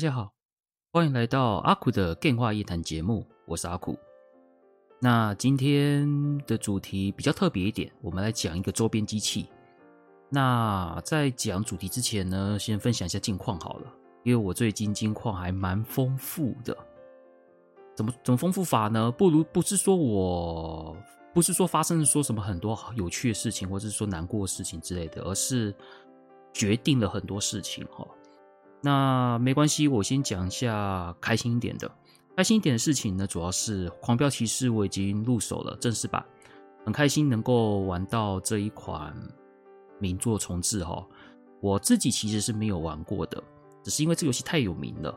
大家好，欢迎来到阿苦的电话夜谈节目，我是阿苦。那今天的主题比较特别一点，我们来讲一个周边机器。那在讲主题之前呢，先分享一下近况好了，因为我最近近况还蛮丰富的。怎么怎么丰富法呢？不如不是说我不是说发生说什么很多有趣的事情，或者是说难过的事情之类的，而是决定了很多事情哈。那没关系，我先讲一下开心一点的。开心一点的事情呢，主要是《狂飙骑士》我已经入手了正式版，很开心能够玩到这一款名作重置哈。我自己其实是没有玩过的，只是因为这游戏太有名了，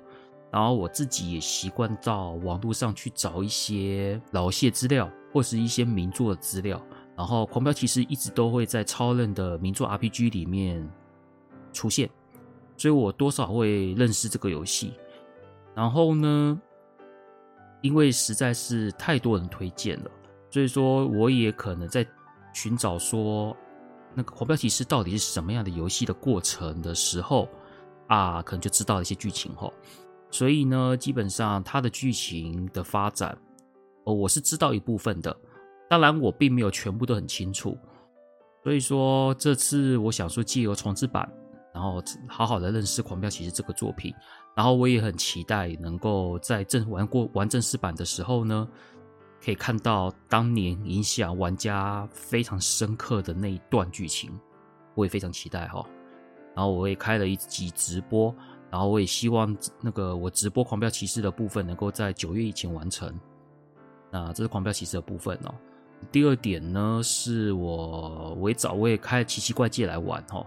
然后我自己也习惯到网络上去找一些老游戏资料或是一些名作的资料，然后《狂飙骑士》一直都会在超任的名作 RPG 里面出现。所以我多少会认识这个游戏，然后呢，因为实在是太多人推荐了，所以说我也可能在寻找说那个《狂飙骑士》到底是什么样的游戏的过程的时候啊，可能就知道一些剧情哈。所以呢，基本上它的剧情的发展，哦，我是知道一部分的，当然我并没有全部都很清楚。所以说这次我想说借由重制版。然后好好的认识《狂飙骑士》这个作品，然后我也很期待能够在正玩过玩正式版的时候呢，可以看到当年影响玩家非常深刻的那一段剧情，我也非常期待哈。然后我也开了一集直播，然后我也希望那个我直播《狂飙骑士》的部分能够在九月以前完成。那这是《狂飙骑士》的部分哦。第二点呢，是我我也找我也开《奇奇怪界》来玩哈。《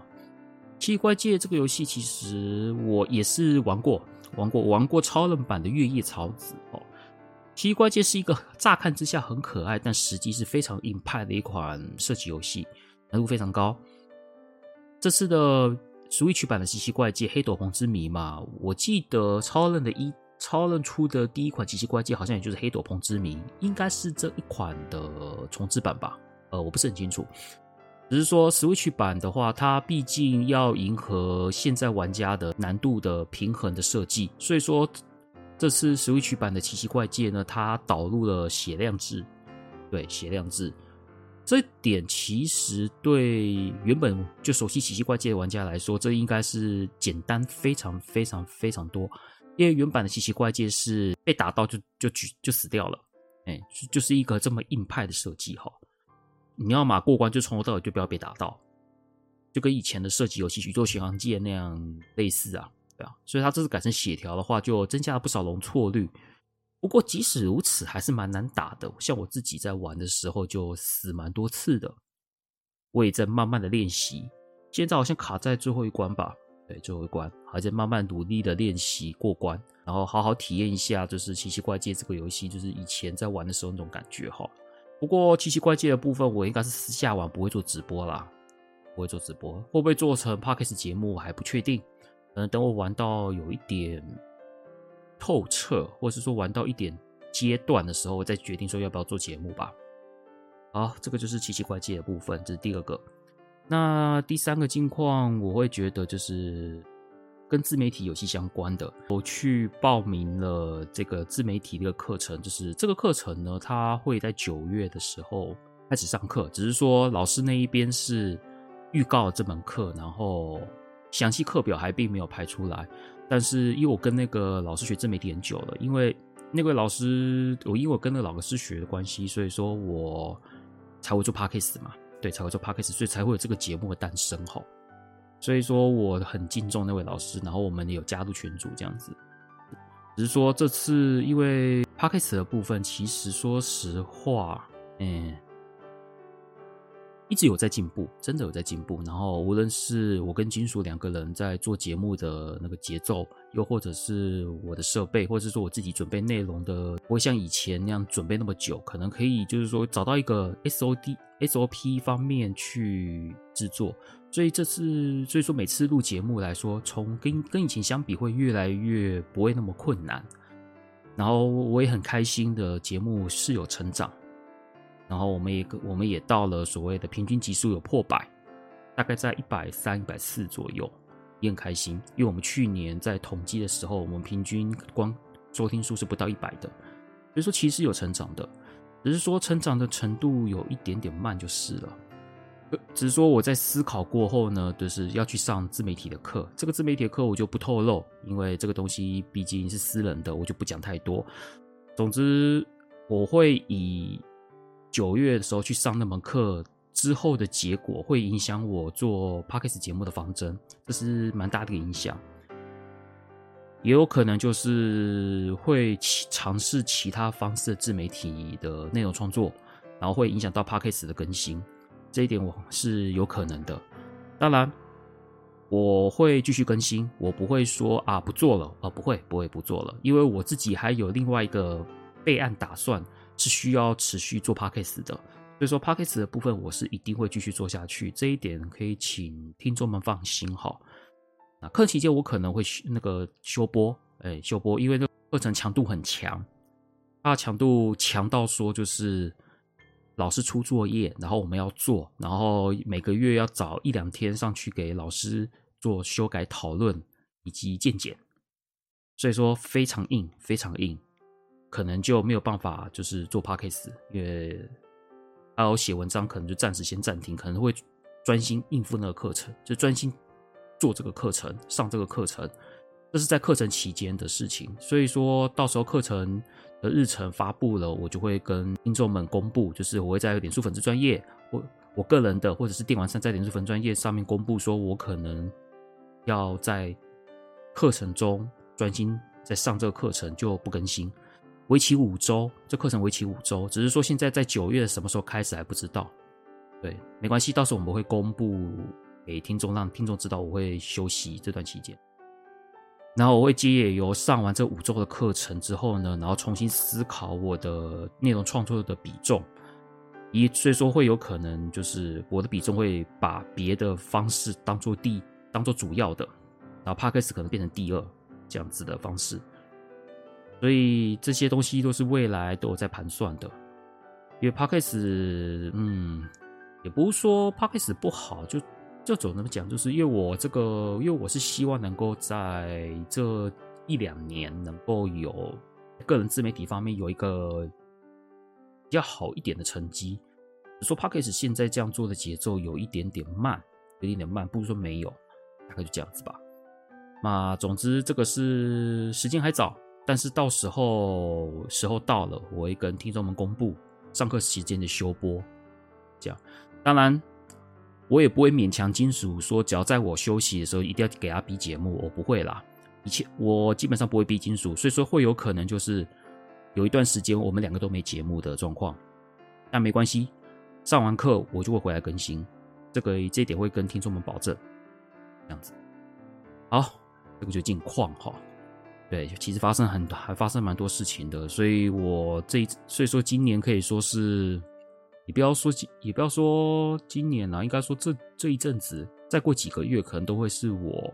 奇怪界》这个游戏其实我也是玩过，玩过玩过超人版的《月夜草子》哦。《奇奇怪界》是一个乍看之下很可爱，但实际是非常硬派的一款射击游戏，难度非常高。这次的 Switch 版的《奇奇怪界：黑斗篷之谜》嘛，我记得超人的一超人出的第一款《奇奇怪界》好像也就是《黑斗篷之谜》，应该是这一款的重置版吧？呃，我不是很清楚。只是说，Switch 版的话，它毕竟要迎合现在玩家的难度的平衡的设计，所以说这次 Switch 版的奇奇怪界呢，它导入了血量制，对，血量制，这一点其实对原本就熟悉奇奇怪界的玩家来说，这应该是简单非常非常非常多，因为原版的奇奇怪界是被打到就就就就死掉了，哎，就是一个这么硬派的设计哈。你要嘛过关，就从头到尾就不要被打到，就跟以前的射击游戏《宇宙巡航舰》那样类似啊，对啊。所以它这次改成血条的话，就增加了不少容错率。不过即使如此，还是蛮难打的。像我自己在玩的时候就死蛮多次的。我也在慢慢的练习，现在好像卡在最后一关吧？对，最后一关还在慢慢努力的练习过关，然后好好体验一下，就是奇奇怪界这个游戏，就是以前在玩的时候那种感觉哈。不过奇奇怪怪的部分，我应该是私下玩，不会做直播啦。不会做直播，会不会做成 Podcast 节目，我还不确定。可能等我玩到有一点透彻，或是说玩到一点阶段的时候，我再决定说要不要做节目吧。好，这个就是奇奇怪界的部分，这是第二个。那第三个近况，我会觉得就是。跟自媒体有息相关的，我去报名了这个自媒体的一个课程，就是这个课程呢，它会在九月的时候开始上课，只是说老师那一边是预告这门课，然后详细课表还并没有排出来。但是因为我跟那个老师学自媒体很久了，因为那位老师，我因为我跟那个老师学的关系，所以说我才会做 Podcast 嘛，对，才会做 Podcast，所以才会有这个节目的诞生吼。所以说我很敬重那位老师，然后我们也有加入群组这样子。只是说这次因为 Podcast 的部分，其实说实话，嗯，一直有在进步，真的有在进步。然后无论是我跟金属两个人在做节目的那个节奏，又或者是我的设备，或者是说我自己准备内容的，不会像以前那样准备那么久，可能可以就是说找到一个 SOD SOP 方面去制作。所以这次，所以说每次录节目来说，从跟跟以前相比，会越来越不会那么困难。然后我也很开心的节目是有成长。然后我们也我们也到了所谓的平均集数有破百，大概在一百三、一百四左右，也很开心。因为我们去年在统计的时候，我们平均光收听数是不到一百的，所以说其实有成长的，只是说成长的程度有一点点慢就是了。只是说我在思考过后呢，就是要去上自媒体的课。这个自媒体的课我就不透露，因为这个东西毕竟是私人的，我就不讲太多。总之，我会以。九月的时候去上那门课之后的结果，会影响我做 Podcast 节目的方针，这是蛮大的影响。也有可能就是会尝试其他方式的自媒体的内容创作，然后会影响到 Podcast 的更新，这一点我是有可能的。当然，我会继续更新，我不会说啊不做了啊，不会不会不做了，因为我自己还有另外一个备案打算。是需要持续做 Podcast 的，所以说 Podcast 的部分我是一定会继续做下去，这一点可以请听众们放心哈。那课期间我可能会那个休播，哎、欸，休播，因为那课程强度很强，它强度强到说就是老师出作业，然后我们要做，然后每个月要找一两天上去给老师做修改讨论以及见解，所以说非常硬，非常硬。可能就没有办法，就是做 podcast，因为还有写文章，可能就暂时先暂停，可能会专心应付那个课程，就专心做这个课程，上这个课程，这是在课程期间的事情。所以说到时候课程的日程发布了，我就会跟听众们公布，就是我会在脸书粉丝专业，我我个人的或者是电玩上在脸书粉专业上面公布，说我可能要在课程中专心在上这个课程，就不更新。为期五周，这课程为期五周，只是说现在在九月什么时候开始还不知道。对，没关系，到时候我们会公布给听众，让听众知道我会休息这段期间。然后我会借由上完这五周的课程之后呢，然后重新思考我的内容创作的比重，一所以说会有可能就是我的比重会把别的方式当做第当做主要的，然后 Podcast 可能变成第二这样子的方式。所以这些东西都是未来都有在盘算的，因为 Podcast，嗯，也不是说 Podcast 不好，就就总怎么讲，就是因为我这个，因为我是希望能够在这一两年能够有个人自媒体方面有一个比较好一点的成绩。说 Podcast 现在这样做的节奏有一点点慢，有一点点慢，不如说没有，大概就这样子吧。那总之这个是时间还早。但是到时候时候到了，我会跟听众们公布上课时间的休播，这样。当然，我也不会勉强金属说，只要在我休息的时候一定要给他逼节目，我不会啦。一切我基本上不会逼金属，所以说会有可能就是有一段时间我们两个都没节目的状况。但没关系，上完课我就会回来更新，这个这一点会跟听众们保证。这样子，好，这个就近况哈。对，其实发生很，还发生蛮多事情的，所以我这一所以说今年可以说是，你不要说今也不要说今年啦，应该说这这一阵子，再过几个月可能都会是我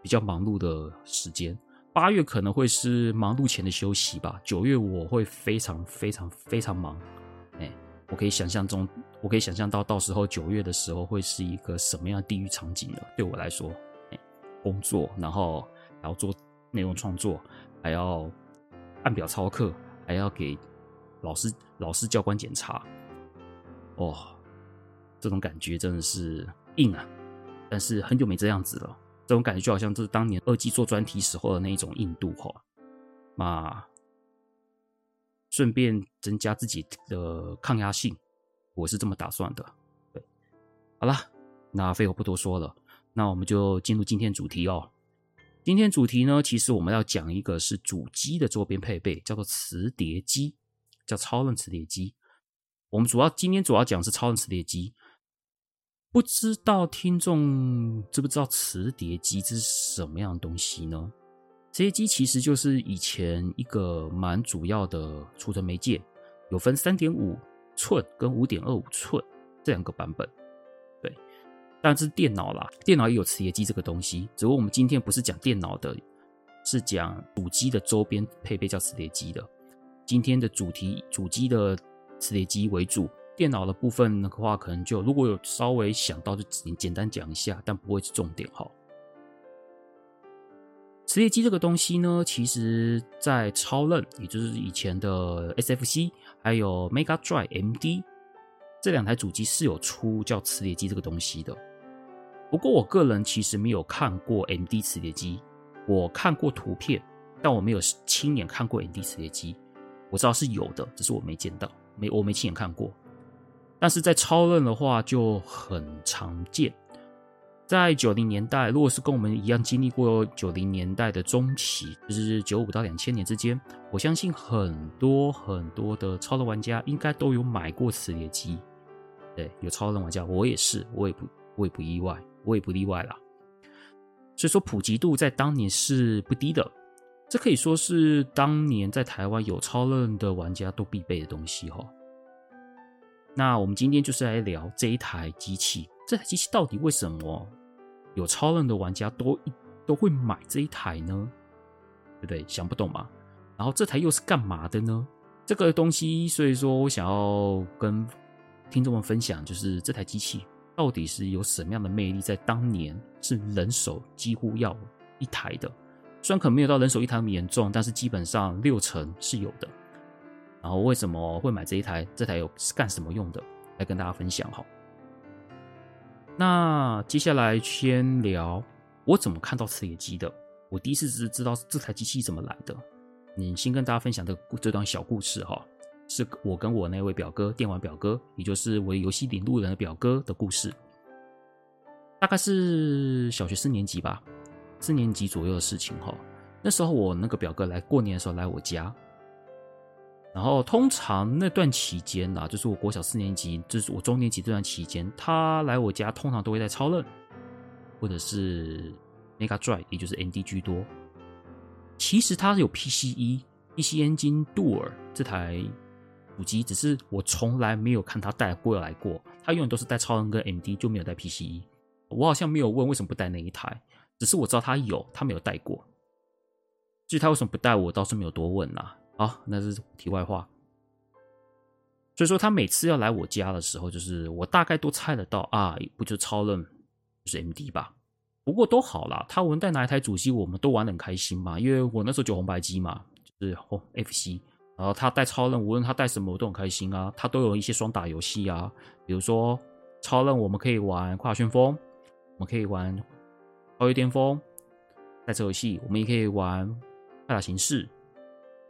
比较忙碌的时间。八月可能会是忙碌前的休息吧，九月我会非常非常非常忙，哎，我可以想象中，我可以想象到到时候九月的时候会是一个什么样地狱场景了。对我来说，哎，工作，然后然后做。内容创作，还要按表操课，还要给老师、老师教官检查，哦，这种感觉真的是硬啊！但是很久没这样子了，这种感觉就好像就是当年二季做专题时候的那一种硬度哈。那顺便增加自己的抗压性，我是这么打算的。对，好了，那废话不多说了，那我们就进入今天主题哦。今天主题呢，其实我们要讲一个是主机的周边配备，叫做磁碟机，叫超任磁碟机。我们主要今天主要讲是超任磁碟机。不知道听众知不知道磁碟机这是什么样的东西呢？磁碟机其实就是以前一个蛮主要的储存媒介，有分三点五寸跟五点二五寸这两个版本。对，但是电脑啦，电脑也有磁碟机这个东西，只不过我们今天不是讲电脑的，是讲主机的周边配备叫磁碟机的。今天的主题主机的磁碟机为主。电脑的部分的话，可能就如果有稍微想到，就简简单讲一下，但不会是重点哈。磁碟机这个东西呢，其实在超任，也就是以前的 SFC，还有 Mega Drive MD 这两台主机是有出叫磁碟机这个东西的。不过我个人其实没有看过 MD 磁碟机，我看过图片，但我没有亲眼看过 MD 磁碟机。我知道是有的，只是我没见到，没我没亲眼看过。但是在超任的话就很常见，在九零年代，如果是跟我们一样经历过九零年代的中期，就是九五到两千年之间，我相信很多很多的超任玩家应该都有买过磁碟机。对，有超人玩家，我也是，我也不，我也不意外，我也不例外啦。所以说普及度在当年是不低的，这可以说是当年在台湾有超任的玩家都必备的东西哈。那我们今天就是来聊这一台机器，这台机器到底为什么有超任的玩家都都会买这一台呢？对不对？想不懂嘛？然后这台又是干嘛的呢？这个东西，所以说我想要跟听众们分享，就是这台机器到底是有什么样的魅力，在当年是人手几乎要一台的，虽然可能没有到人手一台那么严重，但是基本上六成是有的。然后为什么会买这一台？这台有是干什么用的？来跟大家分享哈。那接下来先聊我怎么看到磁碟机的。我第一次是知道这台机器怎么来的。你先跟大家分享这这段小故事哈，是我跟我那位表哥，电玩表哥，也就是我游戏领路人的表哥的故事。大概是小学四年级吧，四年级左右的事情哈。那时候我那个表哥来过年的时候来我家。然后通常那段期间呐，就是我国小四年级，就是我中年级这段期间，他来我家通常都会在超任，或者是 Mega Drive，也就是 MD 居多。其实他有 PCE PC Engine Dual 这台主机，只是我从来没有看他带过来过。他永远都是带超任跟 MD，就没有带 PCE。我好像没有问为什么不带那一台，只是我知道他有，他没有带过。至于他为什么不带，我倒是没有多问啦。好，那是题外话。所以说，他每次要来我家的时候，就是我大概都猜得到啊，不就超任，就是 MD 吧。不过都好啦，他无论带哪一台主机，我们都玩得很开心嘛。因为我那时候就红白机嘛，就是哦 FC，然后他带超任，无论他带什么，我都很开心啊。他都有一些双打游戏啊，比如说超任，我们可以玩《跨旋风》，我们可以玩《超越巅峰》赛车游戏，我们也可以玩《快打形式》。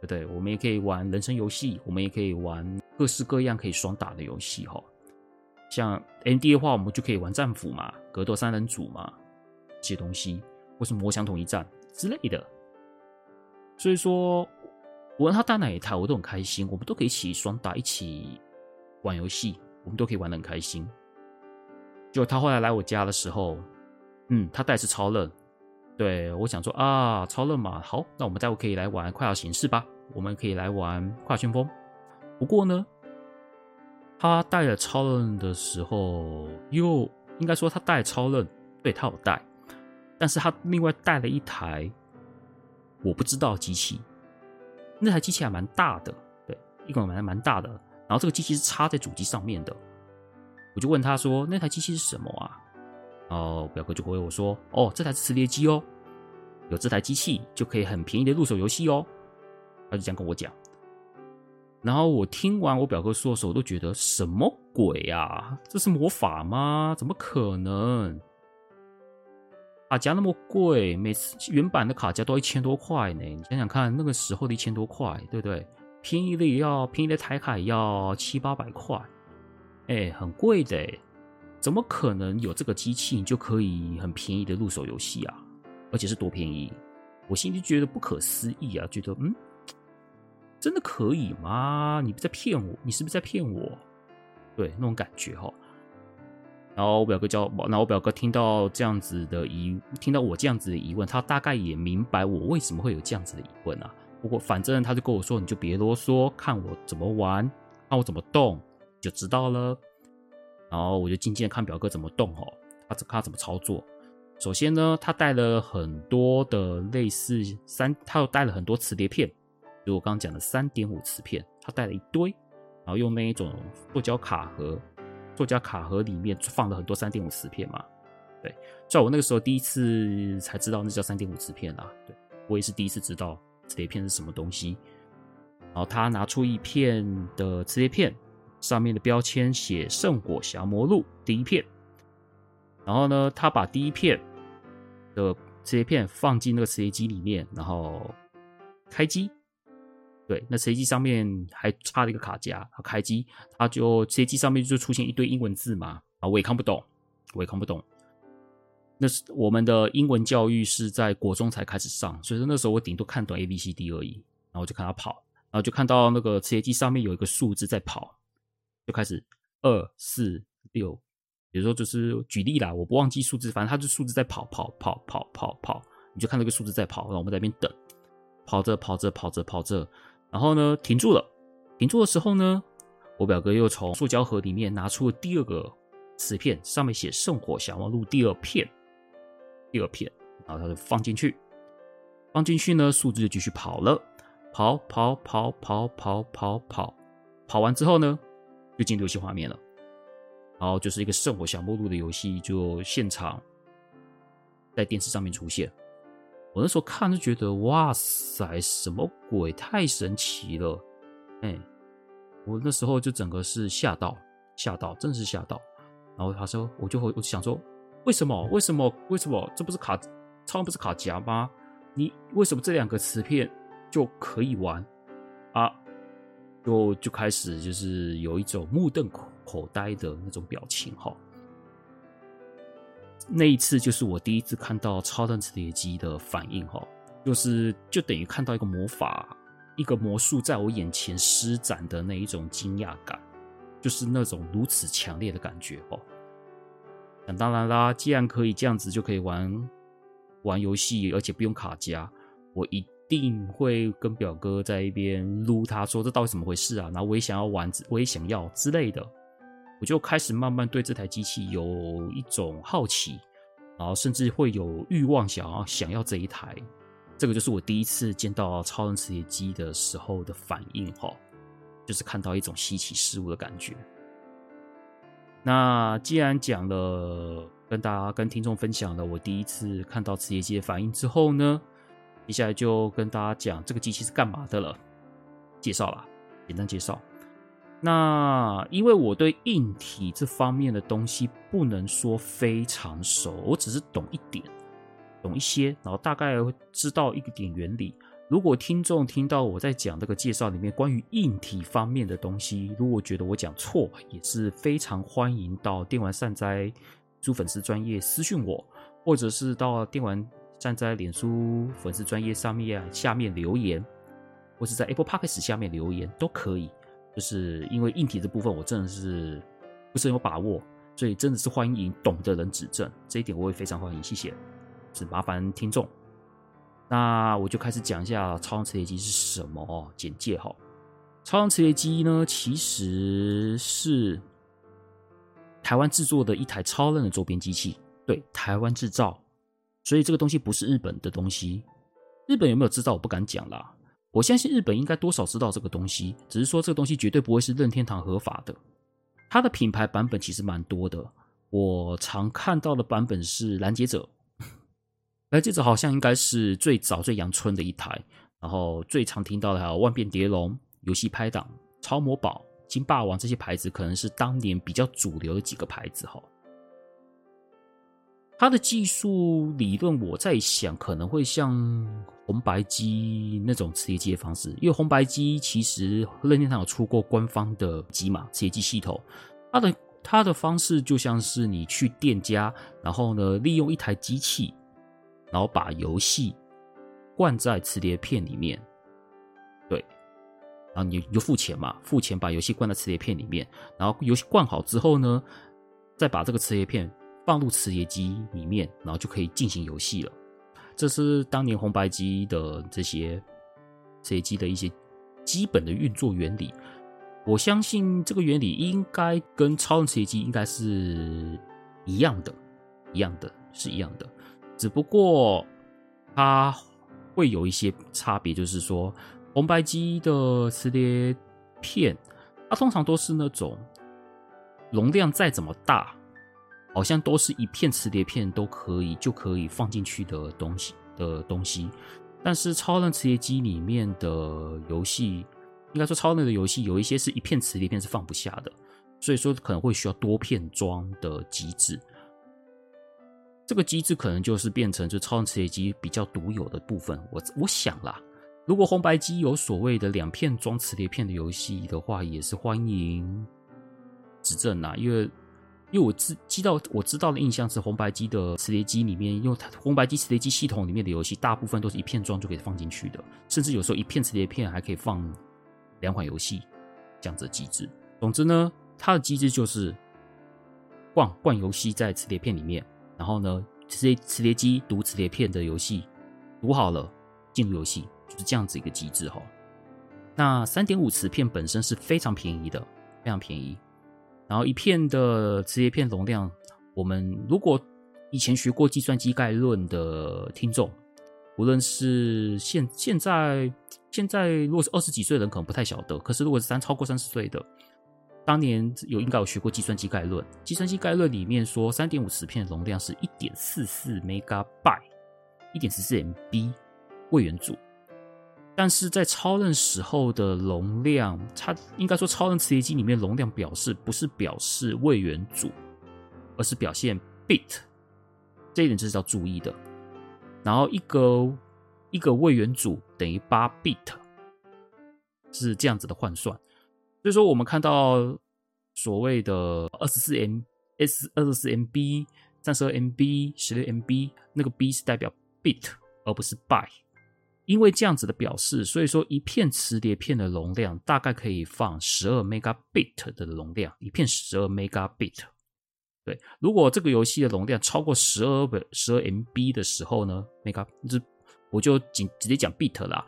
对不对？我们也可以玩人生游戏，我们也可以玩各式各样可以双打的游戏哈。像 MD 的话，我们就可以玩战斧嘛，格斗三人组嘛，这些东西，或是魔枪统一战之类的。所以说，无论他带哪一台，我都很开心，我们都可以一起双打，一起玩游戏，我们都可以玩的很开心。就他后来来我家的时候，嗯，他带是超任。对，我想说啊，超任嘛，好，那我们待会可以来玩快打形式吧。我们可以来玩快打旋风。不过呢，他带了超任的时候，又应该说他带超任，对，他有带，但是他另外带了一台我不知道机器。那台机器还蛮大的，对，一共蛮蛮大的。然后这个机器是插在主机上面的，我就问他说，那台机器是什么啊？哦，表哥就回我说：“哦，这台是磁碟机哦，有这台机器就可以很便宜的入手游戏哦。”他就这样跟我讲。然后我听完我表哥说的时候，我都觉得什么鬼呀？这是魔法吗？怎么可能？卡夹那么贵，每次原版的卡夹都一千多块呢。你想想看，那个时候的一千多块，对不对？便宜的也要便宜的台卡也要七八百块，哎，很贵的。怎么可能有这个机器，你就可以很便宜的入手游戏啊？而且是多便宜？我心里觉得不可思议啊，觉得嗯，真的可以吗？你不在骗我？你是不是在骗我？对，那种感觉哈。然后我表哥叫，然后我表哥听到这样子的疑，听到我这样子的疑问，他大概也明白我为什么会有这样子的疑问啊。不过反正他就跟我说，你就别啰嗦，看我怎么玩，看我怎么动，就知道了。然后我就静静的看表哥怎么动哦，他看他怎么操作。首先呢，他带了很多的类似三，他又带了很多磁碟片，就我刚刚讲的三点五磁片，他带了一堆，然后用那一种塑胶卡盒，塑胶卡盒里面放了很多三点五磁片嘛。对，在我那个时候第一次才知道那叫三点五磁片啊，对，我也是第一次知道磁碟片是什么东西。然后他拿出一片的磁碟片。上面的标签写《圣火降魔录》第一片，然后呢，他把第一片的磁碟片放进那个磁碟机里面，然后开机。对，那磁碟机上面还插了一个卡夹，他开机，他就磁碟机上面就出现一堆英文字嘛，啊，我也看不懂，我也看不懂。那是我们的英文教育是在国中才开始上，所以说那时候我顶多看懂 A B C D 而已，然后就看他跑，然后就看到那个磁碟机上面有一个数字在跑。就开始二四六，比如说就是举例啦，我不忘记数字，反正它就数字在跑跑跑跑跑跑，你就看那个数字在跑，然后我们在那边等，跑着跑着跑着跑着，然后呢停住了，停住的时候呢，我表哥又从塑胶盒里面拿出了第二个磁片，上面写《圣火降魔录》第二片，第二片，然后他就放进去，放进去呢，数字就继续跑了，跑跑跑跑跑跑跑，跑完之后呢，就进游戏画面了，然后就是一个圣火降魔录的游戏，就现场在电视上面出现。我那时候看就觉得，哇塞，什么鬼？太神奇了！哎，我那时候就整个是吓到，吓到，真是吓到。然后他说，我就会，我就想说，为什么？为什么？为什么？这不是卡，超不是卡夹吗？你为什么这两个磁片就可以玩啊？就就开始就是有一种目瞪口呆的那种表情哈。那一次就是我第一次看到超任磁铁机的反应哈，就是就等于看到一个魔法、一个魔术在我眼前施展的那一种惊讶感，就是那种如此强烈的感觉哈。那当然啦，既然可以这样子就可以玩玩游戏，而且不用卡夹，我一。定会跟表哥在一边撸，他说这到底怎么回事啊？然后我也想要玩，我也想要之类的，我就开始慢慢对这台机器有一种好奇，然后甚至会有欲望想要想要这一台。这个就是我第一次见到超人磁铁机的时候的反应哈，就是看到一种稀奇事物的感觉。那既然讲了，跟大家跟听众分享了我第一次看到磁铁机的反应之后呢，接下来就跟大家讲这个机器是干嘛的了，介绍啦，简单介绍。那因为我对硬体这方面的东西不能说非常熟，我只是懂一点，懂一些，然后大概知道一点原理。如果听众听到我在讲这个介绍里面关于硬体方面的东西，如果觉得我讲错，也是非常欢迎到电玩善哉诸粉丝专业私讯我，或者是到电玩。站在脸书粉丝专业上面下面留言，或是在 Apple Podcast 下面留言都可以。就是因为硬体的部分，我真的是不是很有把握，所以真的是欢迎懂的人指正。这一点我也非常欢迎，谢谢。只麻烦听众。那我就开始讲一下超能磁铁机是什么哦，简介哈。超能磁铁机呢，其实是台湾制作的一台超任的周边机器，对，台湾制造。所以这个东西不是日本的东西，日本有没有知道我不敢讲啦。我相信日本应该多少知道这个东西，只是说这个东西绝对不会是任天堂合法的。它的品牌版本其实蛮多的，我常看到的版本是拦截者，拦截者好像应该是最早最阳春的一台，然后最常听到的还有万变蝶龙、游戏拍档、超魔宝、金霸王这些牌子，可能是当年比较主流的几个牌子哈。它的技术理论，我在想可能会像红白机那种磁碟机的方式，因为红白机其实任天堂有出过官方的机嘛，磁碟机系统。它的它的方式就像是你去店家，然后呢利用一台机器，然后把游戏灌在磁碟片里面，对，然后你就付钱嘛，付钱把游戏灌在磁碟片里面，然后游戏灌好之后呢。再把这个磁碟片放入磁碟机里面，然后就可以进行游戏了。这是当年红白机的这些磁碟机的一些基本的运作原理。我相信这个原理应该跟超人磁碟机应该是一样的，一样的，是一样的。只不过它会有一些差别，就是说红白机的磁碟片，它通常都是那种容量再怎么大。好像都是一片磁碟片都可以就可以放进去的东西的东西，但是超任磁碟机里面的游戏，应该说超人的游戏有一些是一片磁碟片是放不下的，所以说可能会需要多片装的机制。这个机制可能就是变成就超任磁碟机比较独有的部分。我我想啦，如果红白机有所谓的两片装磁碟片的游戏的话，也是欢迎指正啦，因为。因为我知知道我知道的印象是红白机的磁碟机里面，因为它红白机磁碟机系统里面的游戏大部分都是一片装就可以放进去的，甚至有时候一片磁碟片还可以放两款游戏这样子的机制。总之呢，它的机制就是灌灌游戏在磁碟片里面，然后呢，磁碟磁碟机读磁碟片的游戏读好了进入游戏，就是这样子一个机制哈。那三点五磁片本身是非常便宜的，非常便宜。然后一片的磁碟片容量，我们如果以前学过计算机概论的听众，无论是现现在现在如果是二十几岁的人可能不太晓得，可是如果是三超过三十岁的，当年有应该有学过计算机概论。计算机概论里面说，三点五磁片容量是一点四四 megabyte，一点四四 MB 位元组。但是在超任时候的容量，它应该说超任磁碟机里面容量表示不是表示位元组，而是表现 bit，这一点就是要注意的。然后一个一个位元组等于八 bit，是这样子的换算。所以说我们看到所谓的二十四 M S 二十四 MB 三十二 MB 十六 MB，那个 B 是代表 bit 而不是 byte。因为这样子的表示，所以说一片磁碟片的容量大概可以放十二 megabit 的容量，一片十二 megabit。对，如果这个游戏的容量超过十二十二 MB 的时候呢，mega 就我就仅直接讲 bit 啦，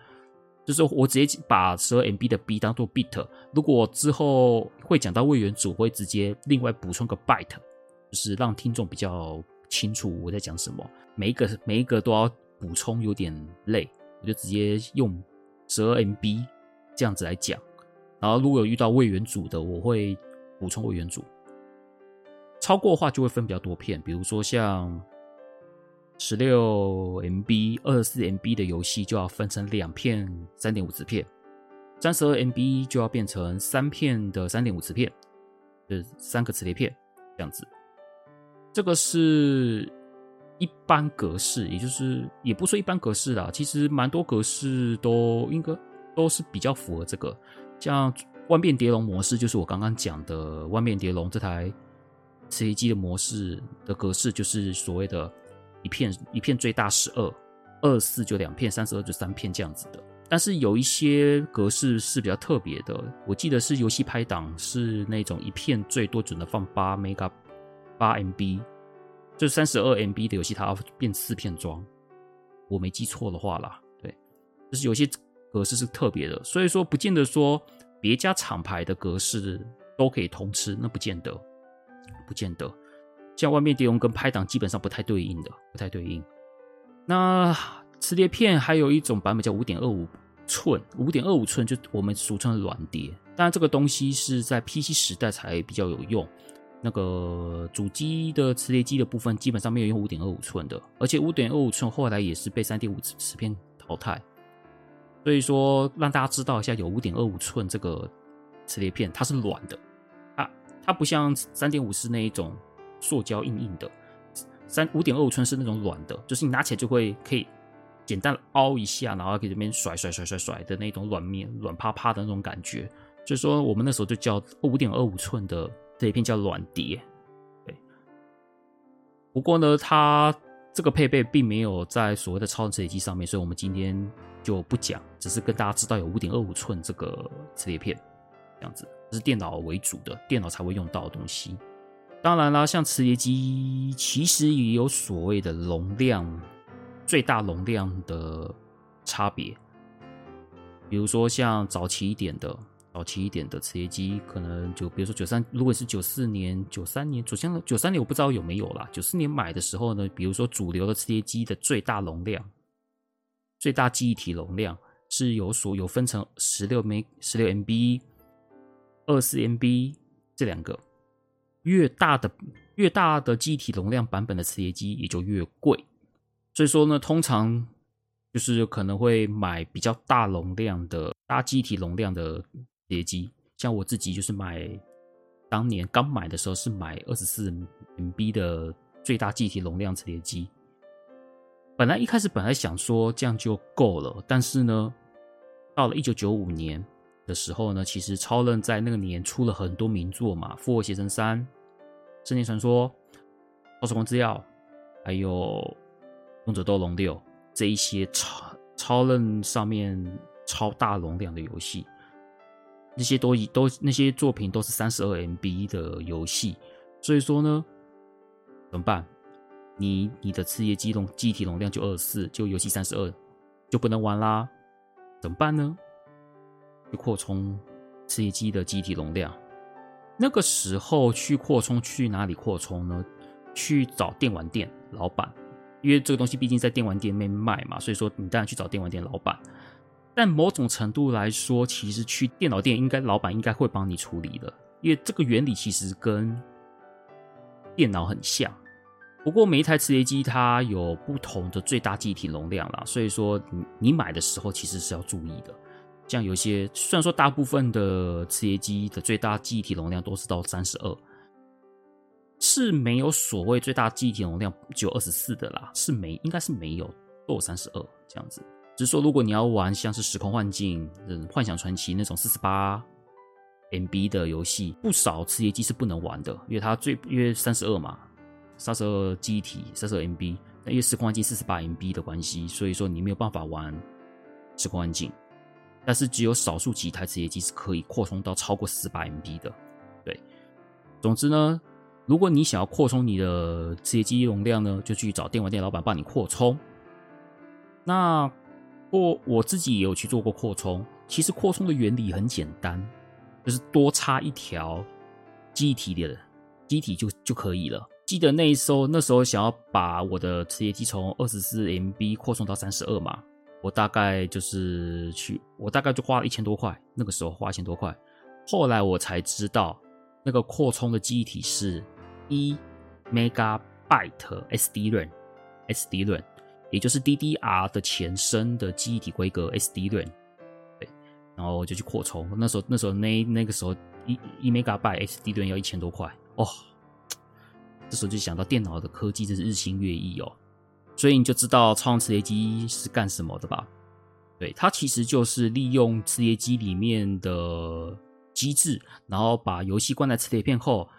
就是我直接把十二 MB 的 B 当做 bit。如果之后会讲到位元组，会直接另外补充个 byte，就是让听众比较清楚我在讲什么。每一个每一个都要补充，有点累。我就直接用十二 MB 这样子来讲，然后如果有遇到位元组的，我会补充位元组。超过的话就会分比较多片，比如说像十六 MB、二十四 MB 的游戏就要分成两片三点五磁片，三十二 MB 就要变成三片的三点五磁片，就是三个磁碟片这样子。这个是。一般格式，也就是也不说一般格式啦，其实蛮多格式都应该都是比较符合这个。像万变叠龙模式，就是我刚刚讲的万变叠龙这台磁碟机的模式的格式，就是所谓的一片一片最大十二，二四就两片，三十二就三片这样子的。但是有一些格式是比较特别的，我记得是游戏拍档是那种一片最多只能放八 mega 八 MB。就三十二 MB 的游戏，它要变四片装，我没记错的话啦。对，就是有些格式是特别的，所以说不见得说别家厂牌的格式都可以通吃，那不见得，不见得。像外面碟龙跟拍档基本上不太对应的，不太对应。那磁碟片还有一种版本叫五点二五寸，五点二五寸就我们俗称的软碟，当然这个东西是在 PC 时代才比较有用。那个主机的磁碟机的部分基本上没有用五点二五寸的，而且五点二五寸后来也是被三点五磁片淘汰。所以说让大家知道一下，有五点二五寸这个磁碟片，它是软的，它它不像三点五是那一种塑胶硬硬的，三五点二五寸是那种软的，就是你拿起来就会可以简单凹一下，然后可以这边甩甩甩甩甩的那种软面软趴趴的那种感觉。所以说我们那时候就叫五点二五寸的。这一片叫软碟，对。不过呢，它这个配备并没有在所谓的超任磁碟机上面，所以我们今天就不讲，只是跟大家知道有五点二五寸这个磁碟片，这样子，是电脑为主的，电脑才会用到的东西。当然啦，像磁碟机其实也有所谓的容量，最大容量的差别。比如说像早期一点的。早期一点的磁碟机，可能就比如说九三，如果是九四年、九三年，首先九三年我不知道有没有啦。九四年买的时候呢，比如说主流的磁碟机的最大容量、最大记忆体容量是有所有分成十六 M、十六 MB、二四 MB 这两个，越大的越大的记忆体容量版本的磁碟机也就越贵。所以说呢，通常就是可能会买比较大容量的大记忆体容量的。磁碟机，像我自己就是买，当年刚买的时候是买二十四 MB 的最大记忆体容量磁碟机。本来一开始本来想说这样就够了，但是呢，到了一九九五年的时候呢，其实超任在那个年出了很多名作嘛，《复活邪神三》《圣剑传说》《超时空之钥》，还有《勇者斗龙六》这一些超超任上面超大容量的游戏。那些都以都那些作品都是三十二 MB 的游戏，所以说呢，怎么办？你你的次页机容机体容量就二十四，就游戏三十二，就不能玩啦。怎么办呢？去扩充次页机的机体容量。那个时候去扩充去哪里扩充呢？去找电玩店老板，因为这个东西毕竟在电玩店面卖嘛，所以说你当然去找电玩店老板。但某种程度来说，其实去电脑店应该老板应该会帮你处理的，因为这个原理其实跟电脑很像。不过每一台磁碟机它有不同的最大记忆体容量啦，所以说你买的时候其实是要注意的。像有些虽然说大部分的磁碟机的最大记忆体容量都是到三十二，是没有所谓最大记忆体容量只有二十四的啦，是没应该是没有都有三十二这样子。只是说，如果你要玩像是《时空幻境》、嗯，《幻想传奇》那种四十八 MB 的游戏，不少磁碟机是不能玩的，因为它最因为三十二嘛，三十二记忆体，三十二 MB，因为《时空幻境》四十八 MB 的关系，所以说你没有办法玩《时空幻境》。但是只有少数几台磁碟机是可以扩充到超过四十八 MB 的。对，总之呢，如果你想要扩充你的磁碟机容量呢，就去找电玩店老板帮你扩充。那不过我自己也有去做过扩充，其实扩充的原理很简单，就是多插一条记忆体的记忆体就就可以了。记得那一时候，那时候想要把我的磁铁机从二十四 MB 扩充到三十二嘛，我大概就是去，我大概就花了一千多块，那个时候花一千多块。后来我才知道，那个扩充的记忆体是一 Megabyte SD 论，SD 论。也就是 DDR 的前身的记忆体规格 SDRAM，对，然后就去扩充。那时候那时候那那个时候一一 Megabyte SDRAM 要一千多块哦，这时候就想到电脑的科技真是日新月异哦，所以你就知道超任磁碟机是干什么的吧？对，它其实就是利用磁碟机里面的机制，然后把游戏灌在磁碟片后，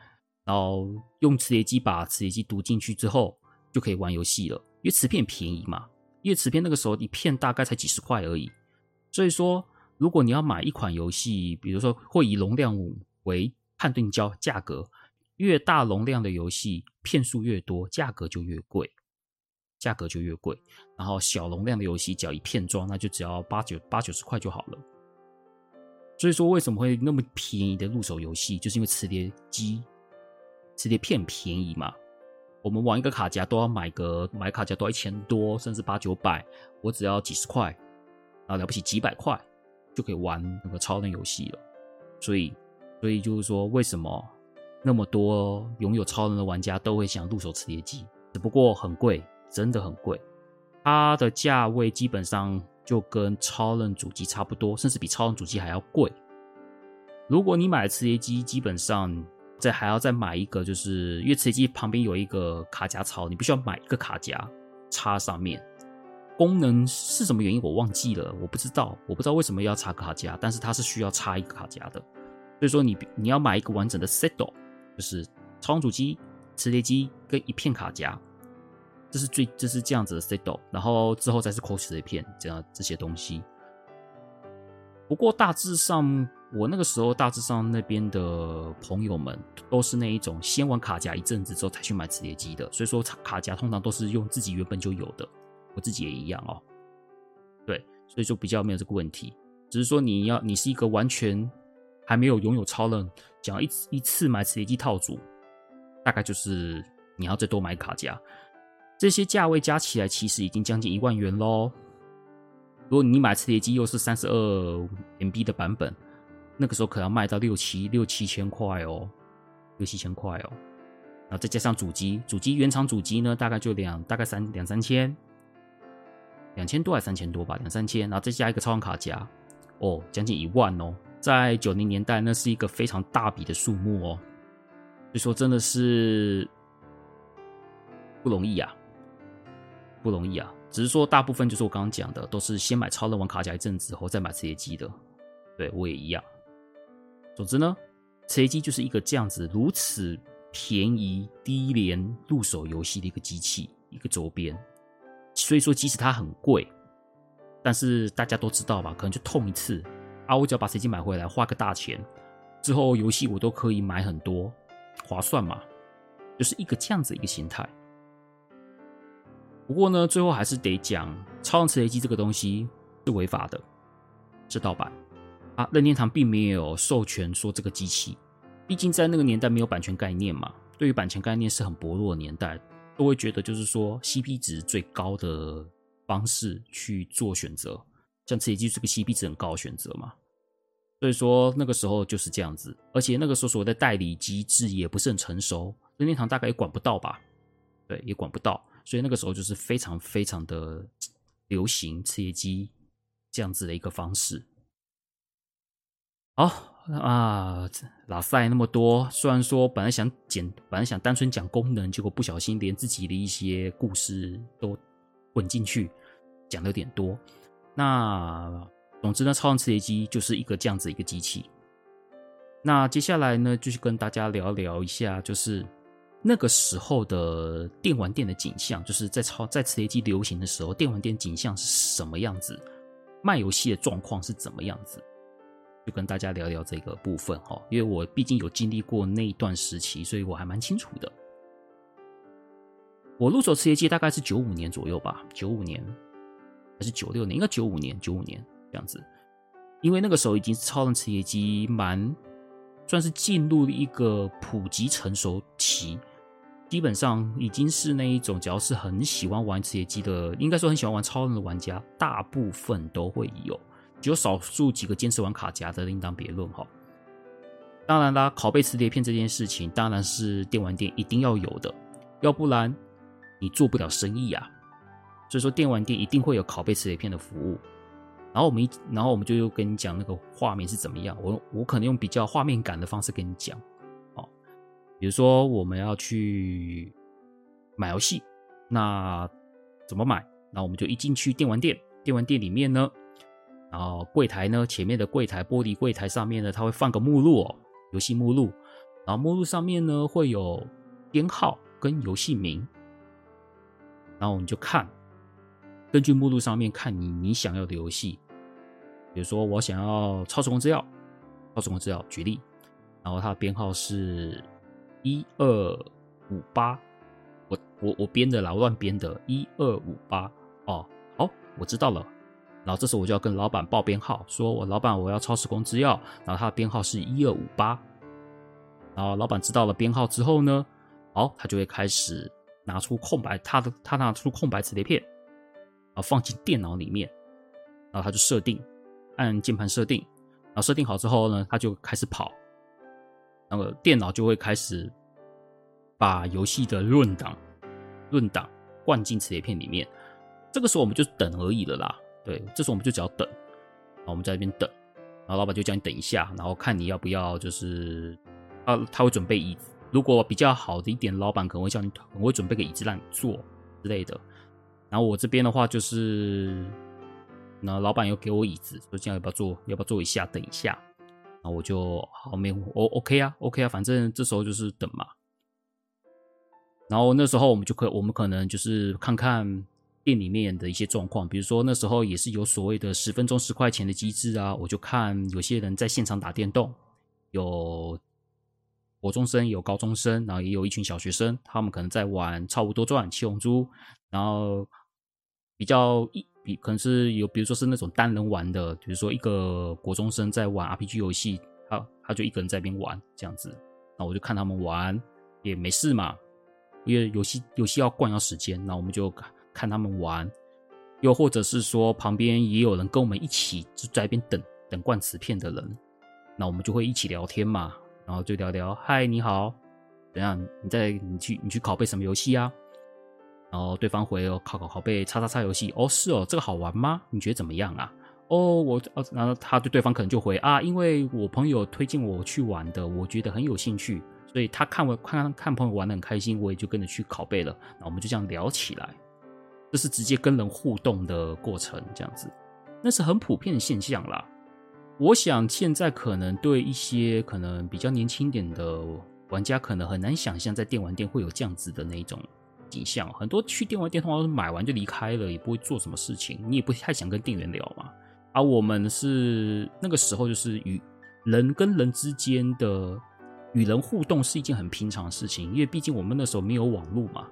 然后用磁碟机把磁碟机读进去之后，就可以玩游戏了。因为磁片便宜嘛，因为磁片那个时候一片大概才几十块而已，所以说如果你要买一款游戏，比如说会以容量为判定价价格，越大容量的游戏片数越多，价格就越贵，价格就越贵。然后小容量的游戏只要一片装，那就只要八九八九十块就好了。所以说为什么会那么便宜的入手游戏，就是因为磁碟机、磁碟片便宜嘛。我们玩一个卡夹都要买个买卡夹都要一千多，甚至八九百，我只要几十块，啊了不起几百块就可以玩那个超人游戏了。所以，所以就是说，为什么那么多拥有超人的玩家都会想入手磁碟机？只不过很贵，真的很贵。它的价位基本上就跟超人主机差不多，甚至比超人主机还要贵。如果你买磁碟机，基本上。再还要再买一个，就是因为磁碟机旁边有一个卡夹槽，你必须要买一个卡夹插上面。功能是什么原因我忘记了，我不知道，我不知道为什么要插卡夹，但是它是需要插一个卡夹的。所以说你你要买一个完整的 set，就是超任主机、磁碟机跟一片卡夹，这是最这是这样子的 set，然后之后再是扣磁碟片这样这些东西。不过大致上。我那个时候大致上那边的朋友们都是那一种先玩卡夹一阵子之后才去买磁碟机的，所以说卡卡夹通常都是用自己原本就有的，我自己也一样哦。对，所以说比较没有这个问题，只是说你要你是一个完全还没有拥有超任，想要一一次买磁碟机套组，大概就是你要再多买卡夹，这些价位加起来其实已经将近一万元喽。如果你买磁碟机又是三十二 MB 的版本，那个时候可能要卖到六七六七千块哦，六七千块哦，然后再加上主机，主机原厂主机呢，大概就两大概三两三千，两千多还三千多吧，两三千，然后再加一个超玩卡夹，哦，将近一万哦，在九零年代那是一个非常大笔的数目哦，所以说真的是不容易啊，不容易啊。只是说，大部分就是我刚刚讲的，都是先买超任玩卡夹一阵子后再买磁碟机的。对，我也一样。总之呢，磁碟机就是一个这样子如此便宜、低廉入手游戏的一个机器，一个周边。所以说，即使它很贵，但是大家都知道吧？可能就痛一次啊！我只要把磁碟机买回来，花个大钱之后，游戏我都可以买很多，划算嘛？就是一个这样子一个心态。不过呢，最后还是得讲，超人磁碟机这个东西是违法的，是盗版啊。任天堂并没有授权说这个机器，毕竟在那个年代没有版权概念嘛，对于版权概念是很薄弱的年代，都会觉得就是说 CP 值最高的方式去做选择，像磁碟机是个 CP 值很高的选择嘛。所以说那个时候就是这样子，而且那个时候所谓的代理机制也不是很成熟，任天堂大概也管不到吧？对，也管不到。所以那个时候就是非常非常的流行磁碟机这样子的一个方式。好啊，拉塞那么多，虽然说本来想简，本来想单纯讲功能，结果不小心连自己的一些故事都混进去，讲的有点多。那总之呢，超人磁铁机就是一个这样子一个机器。那接下来呢，就是跟大家聊聊一下，就是。那个时候的电玩店的景象，就是在超在磁铁机流行的时候，电玩店景象是什么样子？卖游戏的状况是怎么样子？就跟大家聊聊这个部分哈，因为我毕竟有经历过那一段时期，所以我还蛮清楚的。我入手磁碟机大概是九五年左右吧，九五年还是九六年？应该九五年，九五年这样子。因为那个时候已经是超任磁碟机蛮算是进入一个普及成熟期。基本上已经是那一种，只要是很喜欢玩磁碟机的，应该说很喜欢玩超任的玩家，大部分都会有，只有少数几个坚持玩卡夹的另当别论哈。当然啦，拷贝磁碟片这件事情当然是电玩店一定要有的，要不然你做不了生意啊。所以说电玩店一定会有拷贝磁碟片的服务。然后我们一，然后我们就又跟你讲那个画面是怎么样，我我可能用比较画面感的方式跟你讲。哦比如说，我们要去买游戏，那怎么买？那我们就一进去电玩店，电玩店里面呢，然后柜台呢，前面的柜台玻璃柜台上面呢，它会放个目录哦，游戏目录，然后目录上面呢会有编号跟游戏名，然后我们就看，根据目录上面看你你想要的游戏，比如说我想要《超时空之钥》，《超时空之钥》举例，然后它的编号是。一二五八，我我我编的啦，我乱编的。一二五八哦，好，我知道了。然后这时候我就要跟老板报编号，说我老板我要超时空之钥，然后他的编号是一二五八。然后老板知道了编号之后呢，好，他就会开始拿出空白，他的他拿出空白磁碟片，然后放进电脑里面，然后他就设定，按键盘设定，然后设定好之后呢，他就开始跑。那个电脑就会开始把游戏的润档、润档灌进磁碟片里面。这个时候我们就等而已了啦。对，这时候我们就只要等。然后我们在那边等，然后老板就叫你等一下，然后看你要不要，就是他他会准备椅子。如果比较好的一点，老板可能会叫你，可能会准备个椅子让你坐之类的。然后我这边的话就是，那老板又给我椅子，说这样要不要坐？要不要坐一下？等一下。那我就好没我 OK 啊，OK 啊，反正这时候就是等嘛。然后那时候我们就可，我们可能就是看看店里面的一些状况，比如说那时候也是有所谓的十分钟十块钱的机制啊，我就看有些人在现场打电动，有国中生，有高中生，然后也有一群小学生，他们可能在玩《超无多传》《七龙珠》，然后比较一比可能是有，比如说是那种单人玩的，比如说一个国中生在玩 RPG 游戏，他他就一个人在那边玩这样子，那我就看他们玩也没事嘛，因为游戏游戏要灌要时间，那我们就。看他们玩，又或者是说旁边也有人跟我们一起就在一边等等灌瓷片的人，那我们就会一起聊天嘛，然后就聊聊，嗨，你好，怎样？你在你去你去拷贝什么游戏啊？然后对方回哦，拷拷拷贝叉叉叉游戏，哦，是哦，这个好玩吗？你觉得怎么样啊？哦，我哦，然后他对对方可能就回啊，因为我朋友推荐我去玩的，我觉得很有兴趣，所以他看我看看朋友玩的很开心，我也就跟着去拷贝了，那我们就这样聊起来。这是直接跟人互动的过程，这样子，那是很普遍的现象啦。我想现在可能对一些可能比较年轻点的玩家，可能很难想象在电玩店会有这样子的那种景象。很多去电玩店通常是买完就离开了，也不会做什么事情，你也不太想跟店员聊嘛。而我们是那个时候，就是与人跟人之间的与人互动是一件很平常的事情，因为毕竟我们那时候没有网络嘛。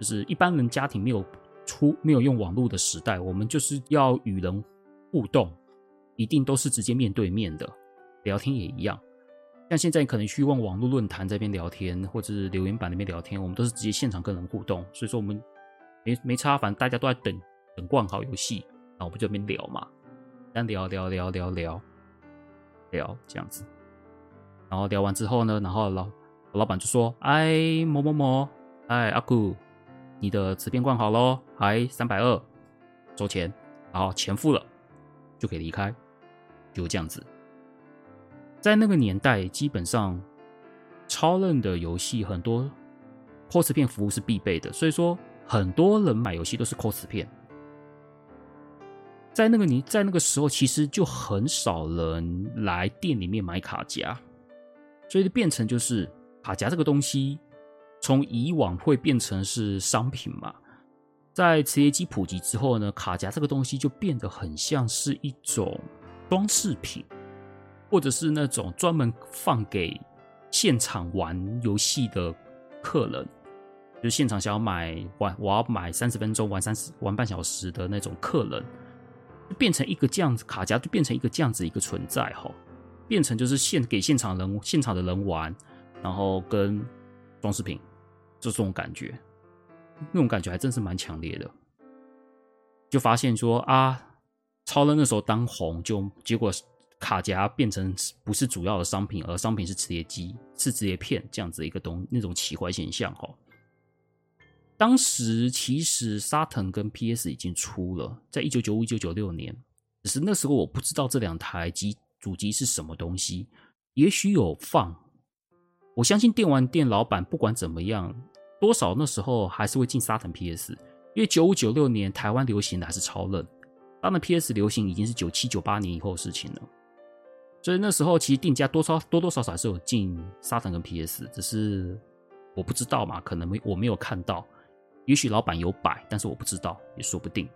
就是一般人家庭没有出没有用网络的时代，我们就是要与人互动，一定都是直接面对面的，聊天也一样。像现在可能去问网络论坛这边聊天，或者是留言板那边聊天，我们都是直接现场跟人互动。所以说我们没没差，反正大家都在等等逛好游戏，然后我们就这边聊嘛，这样聊聊聊聊聊聊这样子。然后聊完之后呢，然后老老板就说：“哎，某某某，哎，阿古。”你的瓷片灌好喽，还三百二，收钱，然后钱付了就可以离开，就这样子。在那个年代，基本上超任的游戏很多，扣瓷片服务是必备的，所以说很多人买游戏都是扣瓷片。在那个年，在那个时候，其实就很少人来店里面买卡夹，所以就变成就是卡夹这个东西。从以往会变成是商品嘛，在磁碟机普及之后呢，卡夹这个东西就变得很像是一种装饰品，或者是那种专门放给现场玩游戏的客人，就是现场想要买玩，我要买三十分钟玩三十玩半小时的那种客人，就变成一个这样子，卡夹就变成一个这样子一个存在哈，变成就是现给现场人现场的人玩，然后跟装饰品。就这种感觉，那种感觉还真是蛮强烈的。就发现说啊，超人那时候当红，就结果卡夹变成不是主要的商品，而商品是磁碟机、是磁碟片这样子一个东那种奇怪现象哈。当时其实沙腾跟 PS 已经出了，在一九九五、一九九六年，只是那时候我不知道这两台机主机是什么东西，也许有放。我相信电玩店老板不管怎么样。多少那时候还是会进沙腾 PS，因为九五九六年台湾流行的还是超任，当然 PS 流行已经是九七九八年以后的事情了，所以那时候其实定价多少多多少少还是有进沙腾跟 PS，只是我不知道嘛，可能没我没有看到，也许老板有摆，但是我不知道也说不定，